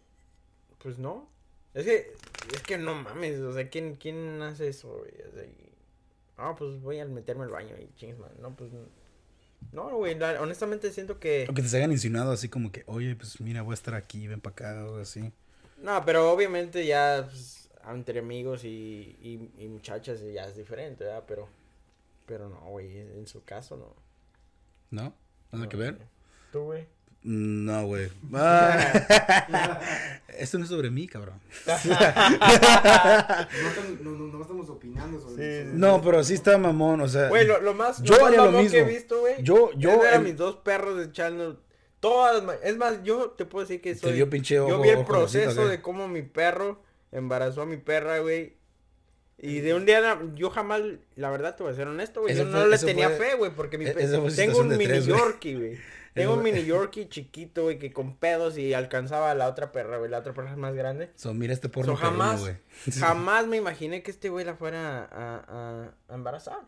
Pues no. Es que. Es que no mames. O sea, ¿quién, quién hace eso, güey? O sea, y- Ah, pues voy a meterme al baño y chingues, man. No, pues. No, güey. la- honestamente siento que. O que te se hayan insinuado así como que, oye, pues mira, voy a estar aquí, ven para acá, o así. No, pero obviamente ya. Pues, entre amigos y, y, y muchachas ya es diferente, ¿verdad? Pero. Pero no, güey. En su caso, no. ¿No? ¿Nada No, que ver? ¿Tú, güey? No, güey. Ah. Esto no es sobre mí, cabrón. No, estamos- no, no, no estamos opinando sobre Sí, eso. No, pero sí está mamón, o sea. Güey, lo, lo más, yo lo más haría lo mamón que he mismo. visto, güey. Yo, yo. ver a el- mis dos perros echando todas. Es más, yo te puedo decir que Te soy. dio pinche yo vi el ojo proceso de cómo mi perro embarazó a mi perra, güey. Y de un día, yo jamás, la verdad te voy a ser honesto, güey. Yo fue- no le eso tenía fue- fe, güey, porque mi e- pe- fue tengo un mini tres, güey. Yorkie, güey. Tengo un fue- mini Yorkie chiquito, güey, que con pedos y alcanzaba a la otra perra, güey. La otra perra es más grande. So, mira este porno So, jamás, güey. jamás me imaginé que este güey la fuera a, a- a embarazar.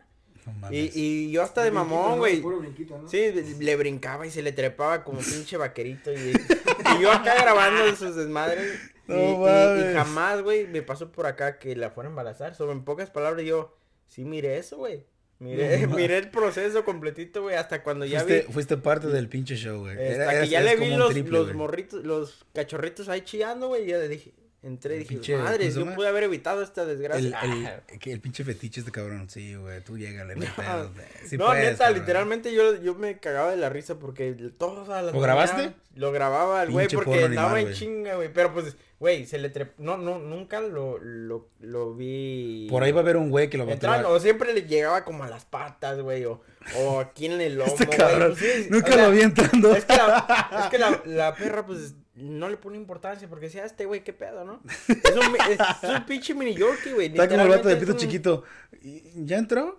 No Y, y yo hasta de Brinquito, mamón, güey. ¿no? Sí, le brincaba y se le trepaba como pinche vaquerito. Y, y yo acá grabando sus desmadres. Y, No y- y jamás, güey, me pasó por acá que la fuera a embarazar. Solo en pocas palabras yo, sí miré eso, güey. Miré, No miré el proceso completito, güey, hasta cuando ya fuiste, vi. fuiste parte del pinche show, güey. Hasta Era- que ya le vi los, triple, los morritos, los cachorritos ahí chillando, güey. Y ya dije, entré y dije, Pinche- ¿cómo madre, yo pude haber evitado esta desgracia. El, Ah. el, pinche fetiche este cabrón. Sí, güey. Tú llégale, no pedo. Sí no, puedes, neta, cabrón. literalmente yo, yo me cagaba de la risa porque todas las ¿Lo grabaste? Lo grababa el güey porque animal, en chinga, güey. Pero pues, güey, se le trepó. No, no, nunca lo, lo, lo vi. Por ahí va a haber un güey que lo va a Entrando, tirar. o siempre le llegaba como a las patas, güey, o, o aquí en el lomo, Este cabrón. pues, sí, Nunca o sea, lo vi entrando. Es que, la, es que la, la perra, pues, no le pone importancia porque decía, "Ah, este güey, qué pedo, ¿no? Es un, es, es un pinche mini Yorkie, güey. Está como el vato de pito un- chiquito. ¿Y- ¿Ya entró?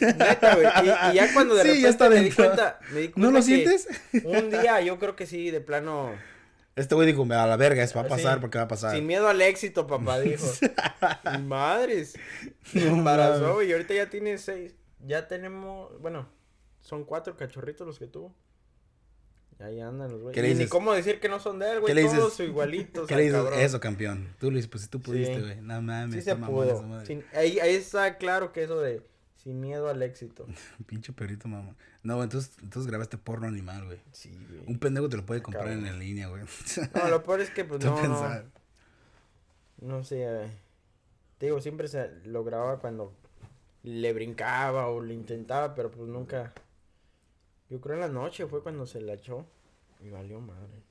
Neta, güey. Y, y ya cuando de Sí, repente ya está me di cuenta, me di cuenta ¿No lo que sientes? Un día yo creo que sí, de plano. Este güey dijo, a la verga, es va a pasar porque va a pasar. Sin miedo al éxito, papá, dijo. Y Madres. Se embarazó, güey. Y ahorita ya tiene seis. Ya tenemos, bueno, son cuatro cachorritos los que tuvo. Ya ahí andan los güeyes. ¿Qué le Y ni cómo decir que no son de él, güey. Todos igualitos. ¿Qué le dices? cabrón. Eso, campeón. Tú, Luis, pues si tú pudiste, Sí. güey. No mames. Sí se pudo. Sin- ahí, ahí está claro que eso de sin miedo al éxito. Pinche perrito, mamá. No, entonces, entonces grabaste porno animal, güey. Sí, güey. Un pendejo te lo puede comprar Cabrón. en línea, güey. No, lo peor es que, pues, no, no, no sé, eh, te digo, siempre se lo grababa cuando le brincaba o le intentaba, pero pues nunca, yo creo en la noche fue cuando se la echó y valió madre.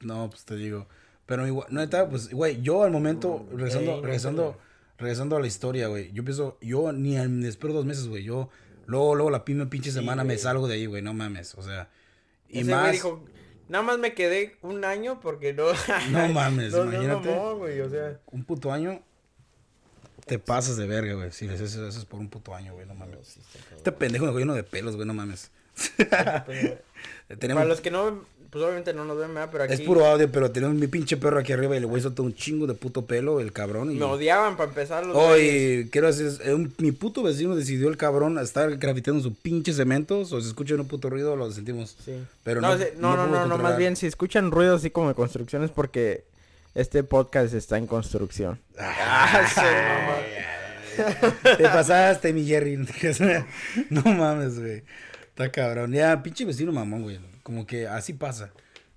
No, pues te digo. Pero igual, no está, pues, güey, yo al momento, Mm, regresando, regresando. Regresando a la historia, güey. Yo pienso, yo ni espero dos meses, güey. Yo, luego, luego la primera pinche Sí, semana me salgo de ahí, güey. No mames, o sea. Y Ese más. dijo, nada más me quedé un año porque no. No mames, no, no imagínate. mamó, güey, o sea. Un puto año. Te pasas de verga, güey. Si les haces eso es por un puto año, güey. No mames. sí. Este pendejo me lleno de pelos, güey. No mames. Pero, Tenemos, para los que no, pues obviamente no nos ven, ¿verdad? Pero aquí Es puro audio, pero tenemos mi pinche perro aquí arriba y el güey soltó un chingo de puto pelo, el cabrón. Y... me odiaban para empezar los. Oye, quiero decir, eh, un- mi puto vecino decidió el cabrón a estar grafiteando su pinche cemento, o se escucha un puto ruido, lo sentimos. Sí. Pero no, no- no no, más bien si escuchan ruido así como de construcción es porque este podcast está en construcción. Ah, sí, mamá. Te pasaste, mi Jerry. no mames, güey. Está cabrón. Ya, pinche vecino mamón, güey. Como que así pasa.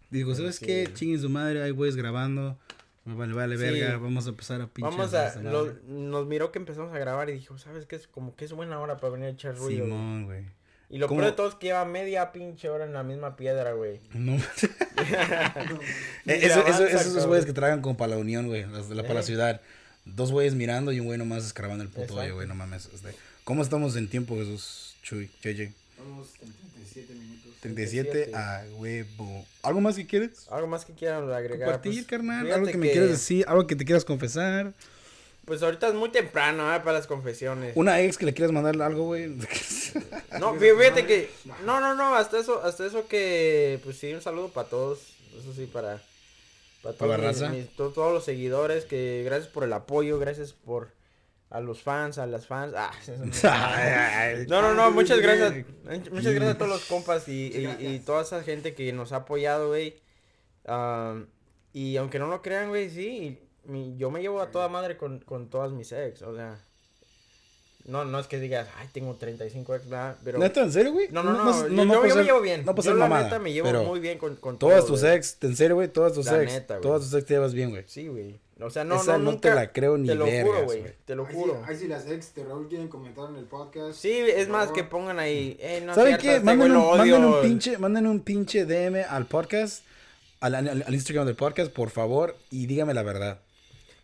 Digo, ¿sabes Sí. qué? Chinguen su madre, hay güeyes grabando. Vale, vale, Sí. verga. Vamos a empezar a pinche. Vamos a, lo- nos miró que empezamos a grabar y dijo, ¿sabes qué? Es como que es buena hora para venir a echar ruido. güey". Simón, güey. Y lo ¿Cómo? peor de todo es que lleva media pinche hora en la misma piedra, güey. No. Eh, eso, eso, avanza, esos cabrón. güeyes que tragan como para la unión, güey. La, para la Eh. ciudad. Dos güeyes mirando y un güey nomás escarbando el puto hoyo, güey. No mames. este. ¿Cómo estamos en tiempo, Jesús? Chuy, JJ. Vamos en 37 minutos. 37 37. a huevo. ¿Algo más que quieres? Algo más que quieran agregar. Compartir, Pues, carnal. Algo que, me quieras decir. Algo que te quieras confesar. Pues ahorita es muy temprano, ¿eh? Para las confesiones. Una ex que le quieras mandar algo, güey. No, fí- fíjate que. No, no, no, hasta eso, hasta eso que. Pues sí, un saludo para todos. Eso sí, para. Para ¿Para todos, la mis- raza? mis- to- todos los seguidores. Que gracias por el apoyo, gracias por. A los fans, a las fans. Ah, no, no, no, muchas gracias. Muchas gracias a todos los compas y, y, y toda esa gente que nos ha apoyado, güey. Am, y aunque no lo crean, güey, sí. mi- yo me llevo a toda madre con, con todas mis ex, o sea. No, no es que digas, ay, tengo 35 ex, ¿verdad? Pero. ¿Neta, en serio, güey? No, no, no, yo, no yo- yo me llevo bien. No por yo la mamada, neta me llevo muy bien con, con Todas tus ex, en serio, güey, todas tus La ex. neta, todas tus ex te llevas bien, güey. Sí, güey. O sea, no, Esa no, no nunca. te la creo ni Te lo vergas, juro, güey. Te lo juro. Ahí sí las ex de Raúl quieren comentar en el podcast. Sí, es más que pongan ahí. Eh, no ¿Saben qué? este Manden un, manden un pinche, manden un pinche DM al podcast, al, al- al Instagram del podcast, por favor, y dígame la verdad.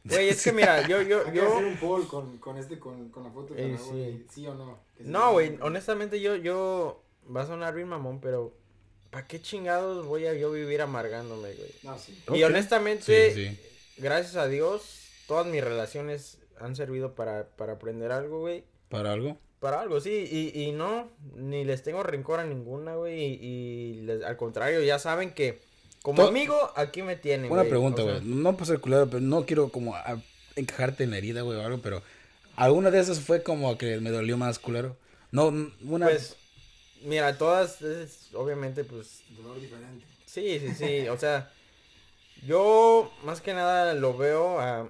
Güey, es que mira, yo, yo, Hay que yo. hacer un poll con, con este, con, con la foto de Eh, Raúl. sí. o no. No, güey, honestamente yo, yo. Va a sonar bien mamón, pero. ¿Para qué chingados voy a yo vivir amargándome, güey? No, sí. Y honestamente, Sí, sí. Gracias a Dios, todas mis relaciones han servido para, para aprender algo, güey. ¿Para algo? Para algo, sí, y, y no, ni les tengo rencor a ninguna, güey, y, y les- al contrario, ya saben que como amigo, aquí me tienen, Una güey, pregunta, o sea, güey. No por ser culero, pero no quiero como a- encajarte en la herida, güey, o algo, pero ¿alguna de esas fue como que me dolió más culero? No, una... Pues, mira, todas, es, obviamente, pues, Dolor diferente. sí, sí, sí, o sea, yo más que nada lo veo a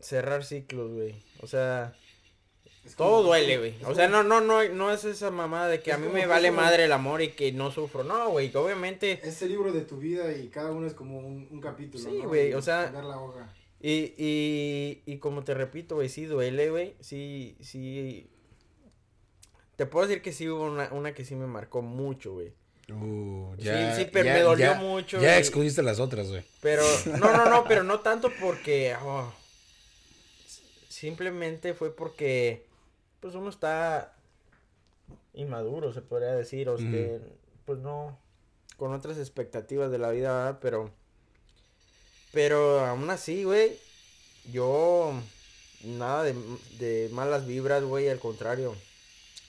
cerrar ciclos, güey, o sea... Es Todo como- duele, güey. O sea, no, no, no, no es esa mamada de que a mí me vale como- madre el amor y que no sufro. No, güey, que obviamente Es el libro de tu vida y cada uno es como un, un capítulo. Sí, ¿no? güey, Y o sea- Dar la hoja. Y, y, y como te repito, güey, sí duele, güey. Sí, sí. Te puedo decir que sí hubo una, una que sí me marcó mucho, güey. Uh, Sí, sí, pero me dolió mucho, Ya y- excluiste las otras, güey. Pero, no, no, no, pero no tanto porque. oh, simplemente fue porque. Pues uno está inmaduro, se podría decir. O que, pues no. Con otras expectativas de la vida, ¿verdad? Pero. Pero aún así, güey, yo nada de, de malas vibras, güey, al contrario.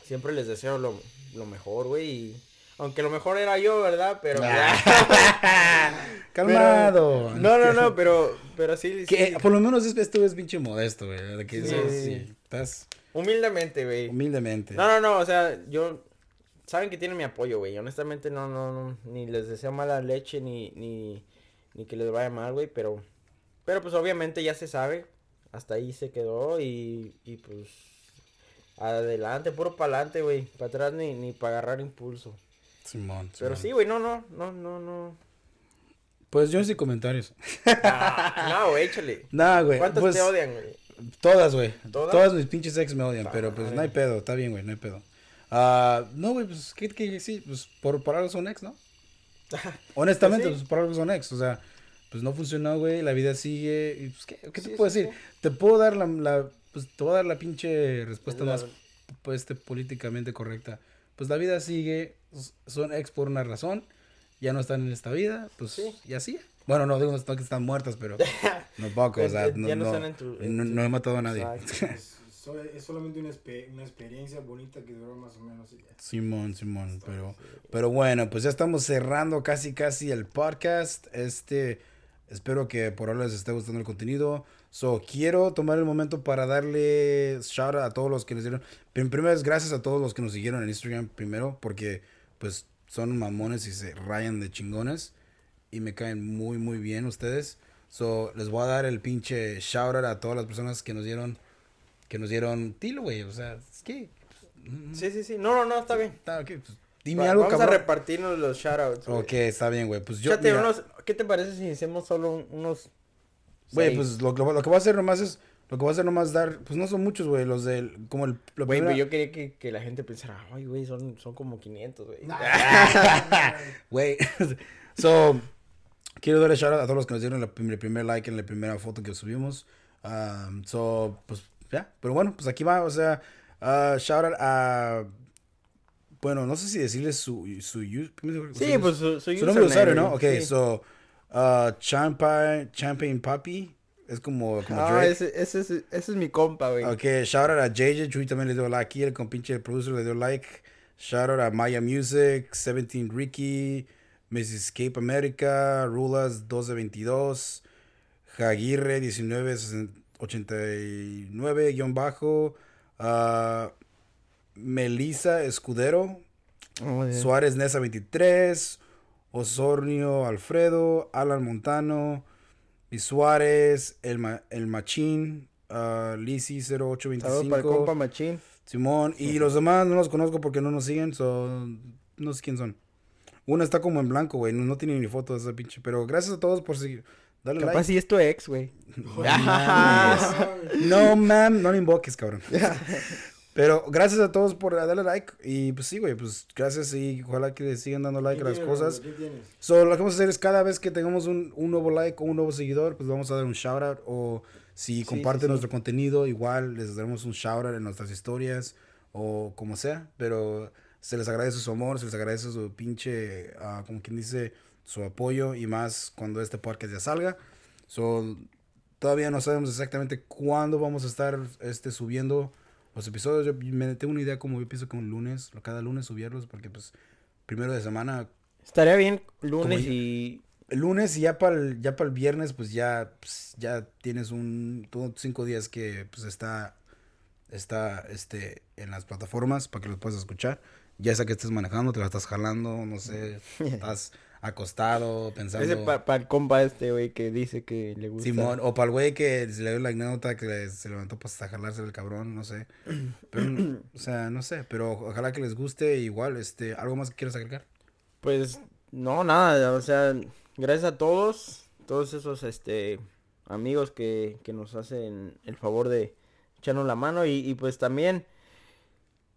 Siempre les deseo lo, lo mejor, güey, y aunque lo mejor era yo, ¿verdad? Pero Calmado. Pero- no, no, no, pero pero sí, Que, sí. por lo menos esto es pinche modesto, güey. Que Sí, sí, sí. estás humildemente, güey. humildemente. No, no, no, o sea, yo saben que tienen mi apoyo, güey. Honestamente no no no ni les deseo mala leche ni ni ni que les vaya mal, güey, pero pero pues obviamente ya se sabe. Hasta ahí se quedó y y pues adelante, puro para adelante, güey. Para atrás ni ni para agarrar impulso. Simón, Pero sí, güey, no, no, no, no, no. Pues yo sin comentarios. Ah, no, güey, échale. Nah, güey. ¿Cuántos pues, te odian, güey? Todas, güey. ¿Todas? ¿Todas? mis pinches ex me odian, Ta pero pues no hay pedo, está bien, güey, no hay pedo. Ah, no, güey, pues ¿qué, qué, sí, pues por, por algo son ex, ¿no? Honestamente, Pues pues, por algo son ex, o sea, pues no funcionó, güey, la vida sigue, y pues ¿qué, qué Sí, te puedo sí, decir? Te puedo dar la, la, pues te voy a dar la pinche respuesta La- más, pues, este, políticamente correcta. Pues la vida sigue, son ex por una razón, ya no están en esta vida, pues, Sí. y así. Bueno, no digo no que están muertas, pero no poco, o sea, Ya- no, ya no no, están en tu- en no- tu- no he matado a nadie. Es, so- es solamente una, espe- una experiencia bonita que duró más o menos. ya. Simón, Simón, pero, pero bueno, pues ya estamos cerrando casi casi el podcast. Este, espero que por ahora les esté gustando el contenido. So, quiero tomar el momento para darle shout out a todos los que nos dieron. Prim- Primero es gracias a todos los que nos siguieron en Instagram primero, porque pues son mamones y se rayan de chingones. Y me caen muy, muy bien ustedes. So, les voy a dar el pinche shout out a todas las personas que nos dieron, que nos dieron tilo, güey. O sea, es que... Sí, sí, sí. No, no, no, está bien. Está, ok, pues, dime Va- algo, Vamos cabrón. a repartirnos los shoutouts. Ok, está bien, güey. Pues yo, mira, unos- ¿Qué te parece si hacemos solo un- unos. Güey, pues lo, que- lo que voy a hacer nomás es, lo que voy a hacer nomás dar, pues no son muchos, güey, los del, como el, lo Güey, pues yo quería que, que la gente pensara, ay, güey, son, son como 500, güey. Güey, so, quiero darle shout out a todos los que nos dieron el primer like en la primera foto que subimos. Um, so, pues, ya, pero bueno, pues aquí va, o sea, uh, shout out a, bueno, no sé si decirles su, su, use- Sí, pues su, su Su nombre de usuario, ¿no? Ok, sí. so, uh, Champagne, Champagne Papi, es como, como Ah, Drake. ese, ese, es, ese es mi compa, güey. Ok, shout out a JJ, Chuy también le dio like aquí, el compinche producer le dio like. Shout out a Maya Music, 17 Ricky, Mrs. Cape America, Rulas 12 22, Jaguirre 19 89 guion bajo, ah, Melissa Escudero, Oh, yeah. Suárez Nesa 23, Osornio Alfredo, Alan Montano, Suárez, El, Ma- el Machín, uh, Lisi Saludos para el 0825, compa Machín. Simón, y los demás no los conozco porque no nos siguen, son no sé quién son. Una está como en blanco, güey, no, no tiene ni foto de esa pinche, pero gracias a todos por seguir. Dale Capaz like. si es tu ex, güey. No, mam, no le invoques, cabrón. Pero gracias a todos por darle like. Y pues sí, güey, pues gracias y ojalá que le sigan dando like a ¿Qué las cosas. So, lo que vamos a hacer es cada vez que tengamos un, un nuevo like o un nuevo seguidor, pues vamos a dar un shout out. O si comparten sí, sí. nuestro contenido, igual les daremos un shout out en nuestras historias o como sea. Pero se les agradece su amor, se les agradece su pinche, ah, como quien dice, su apoyo y más cuando este podcast ya salga. So, todavía no sabemos exactamente cuándo vamos a estar este, subiendo los episodios. Yo me tengo una idea como yo pienso que un lunes, cada lunes subirlos, porque pues primero de semana Estaría bien lunes Como- y... el lunes y ya para el, ya para el viernes, pues ya, pues, ya tienes un, tú- cinco días que pues está, está, este, en las plataformas para que los puedas escuchar. Ya sea que estés manejando, te la estás jalando, no sé, estás acostado, pensando. Ese para el compa este, güey, que dice que le gusta. Simón, o para el güey que se le dio la anécdota que se levantó para hasta jalarse el cabrón, no sé. Pero, o sea, no sé, pero ojalá que les guste igual, este, ¿algo más que quieras agregar? Pues, no, nada, o sea, gracias a todos, todos esos, este, amigos que, que nos hacen el favor de echarnos la mano y, y pues también,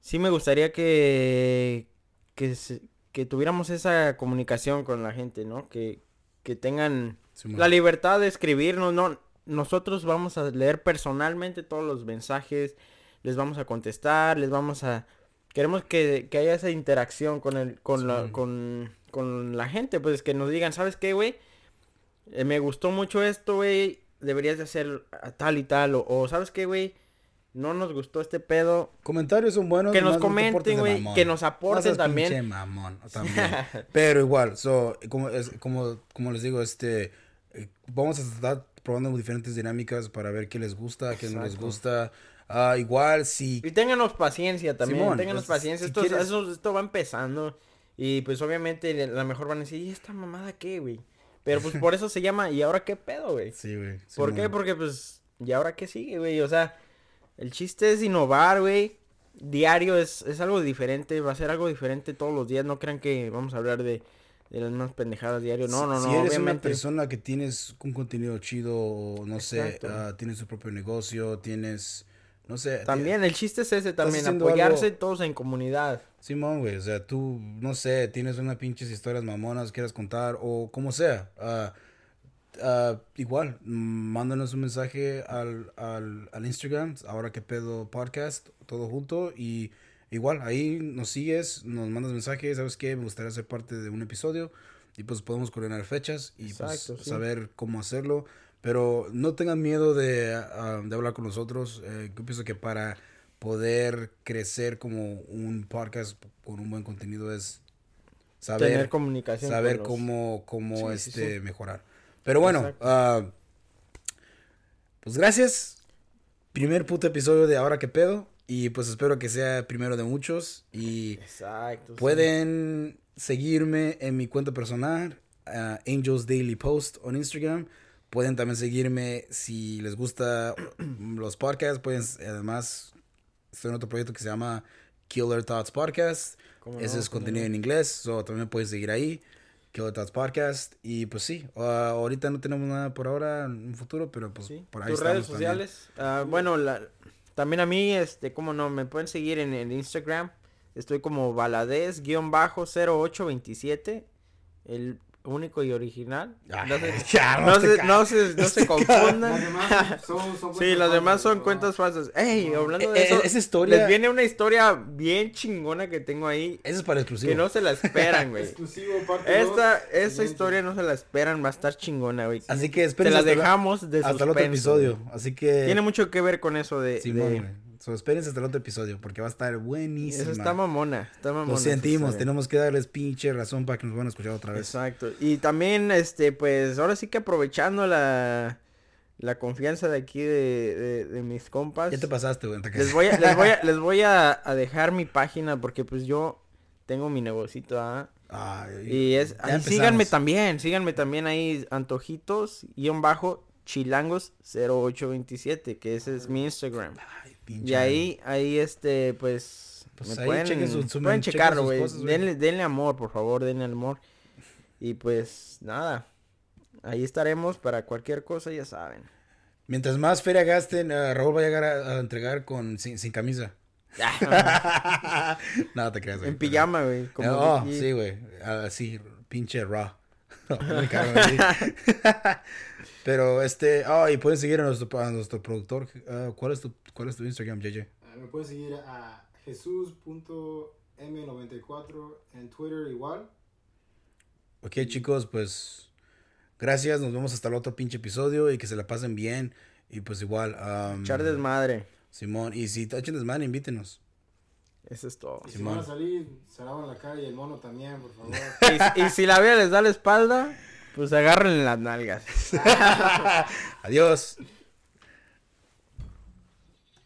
sí me gustaría que, que, se- que tuviéramos esa comunicación con la gente, ¿no? Que, que tengan la libertad de escribirnos, ¿no? Nosotros vamos a leer personalmente todos los mensajes, les vamos a contestar, les vamos a... Queremos que, que haya esa interacción con el, con la, con, con la gente, pues que nos digan, ¿sabes qué, güey? eh, me gustó mucho esto, güey, deberías de hacer a tal y tal, o, o, ¿sabes qué, güey? No nos gustó este pedo. Comentarios son buenos. Que nos comenten, güey, que nos No aporten también. mamón, también. Pero igual, so, como, es- como, como les digo, este, eh, vamos a estar probando diferentes dinámicas para ver qué les gusta, qué no les gusta. Ah, igual, si Y ténganos paciencia también, Simón, ténganos pues, paciencia. si esto, quieres- eso- esto va empezando. Y pues obviamente a lo mejor van a decir, ¿y esta mamada qué, güey? Pero pues por eso se llama, ¿y ahora qué pedo, güey? Sí, güey. ¿Por Simón. qué? Porque pues, ¿y ahora qué sigue, güey? O sea, el chiste es innovar, güey. Diario es, es algo diferente, va a ser algo diferente todos los días. No crean que vamos a hablar de, de las mismas pendejadas diario. No, no, no, Si eres una obviamente. persona que tienes un contenido chido, no sé, ah, tienes tu propio negocio, tienes, no sé. También, el chiste es ese también, apoyarse algo- todos en comunidad. Simón, güey, o sea, tú, no sé, tienes unas pinches historias mamonas, quieras contar, o como sea. ah, ah, igual, mándanos un mensaje al, al, al Instagram, ahora que pedo podcast, todo junto, y igual, ahí nos sigues, nos mandas mensajes, ¿sabes qué? Me gustaría ser parte de un episodio, y pues podemos coordinar fechas y pues sí. saber cómo hacerlo. Pero no tengan miedo de, ah, de hablar con nosotros. Eh, yo pienso que para poder crecer como un podcast con un buen contenido es saber, Tener comunicación. saber los- cómo, cómo Sí, sí, este, sí. mejorar. Pero bueno, ah, pues gracias. Primer puto episodio de Ahora que pedo. Y pues espero que sea primero de muchos. Y Exacto. sí. pueden seguirme en mi cuenta personal, ah, Angels Daily Post en Instagram. Pueden también seguirme si les gusta los podcasts. Pueden, además, estoy en otro proyecto que se llama Killer Thoughts Podcast. ¿Cómo Ese no? es ¿Cómo contenido no? en inglés, so también puedes seguir ahí. Killer Thoughts Podcast. Y pues sí, ah, ahorita no tenemos nada por ahora en un futuro, pero pues Sí. por ahí Tus redes sociales. ah, bueno, la, también a mí, este, cómo no, me pueden seguir en el Instagram. Estoy como Valadez-0827. El único y original. Ay, No se, ya, no se, no se, no se confundan. demás son, son Sí, las demás son ¿no? cuentas falsas. Ey, hablando de Eh, eh, eso, esa historia, les viene una historia bien chingona que tengo ahí. esa es para exclusivo. Que no se la esperan, güey. Exclusivo parte Esta, siguiente. historia no se la esperan, va a estar chingona, güey. Así que Te espérense la dejamos de hasta el otro episodio. Así que... Tiene mucho que ver con eso de... Simón, de- güey. So, espérense hasta el otro episodio porque va a estar buenísimo. Eso está mamona, está mamona. Lo sentimos, tenemos que darles pinche razón para que nos van a escuchar otra vez. Exacto. Y también, este, pues, ahora sí que aprovechando la, la confianza de aquí de, de, de mis compas. Ya te pasaste, güey. Les voy a, les voy a, les voy a, a dejar mi página porque pues yo tengo mi negocito, ¿ah? Ay, Y es, ahí síganme también, síganme también ahí, antojitos, guion bajo, chilangos 0827, que ese es mi Instagram. Ay, pinche Y ahí, ahí este, pues, Pues me ahí pueden, chequen su- su- pueden checarlo, güey. Denle, denle amor, por favor, denle amor. Y pues, nada, ahí estaremos para cualquier cosa, ya saben. Mientras más feria gasten, eh, Raúl va a llegar a, a entregar con sin, sin camisa. Nada te creas, güey. en pijama, güey. como oh, sí, güey. Así, pinche raw. Pero este, oh, y pueden seguir a nuestro, a nuestro productor. Ah, ¿cuál, es tu, ¿Cuál es tu Instagram, JJ? Ah, Me puedes seguir a jesus.m94 en Twitter igual. Ok, chicos, pues gracias. Nos vemos hasta el otro pinche episodio y que se la pasen bien. Y pues igual, um, Echar desmadre. Simón. Y si te echen desmadre, invítenos. Eso es todo. Y si van a salir, se lavan la cara y el mono también, por favor. Y, y si la vida les da la espalda, pues agárrenle las nalgas. Adiós.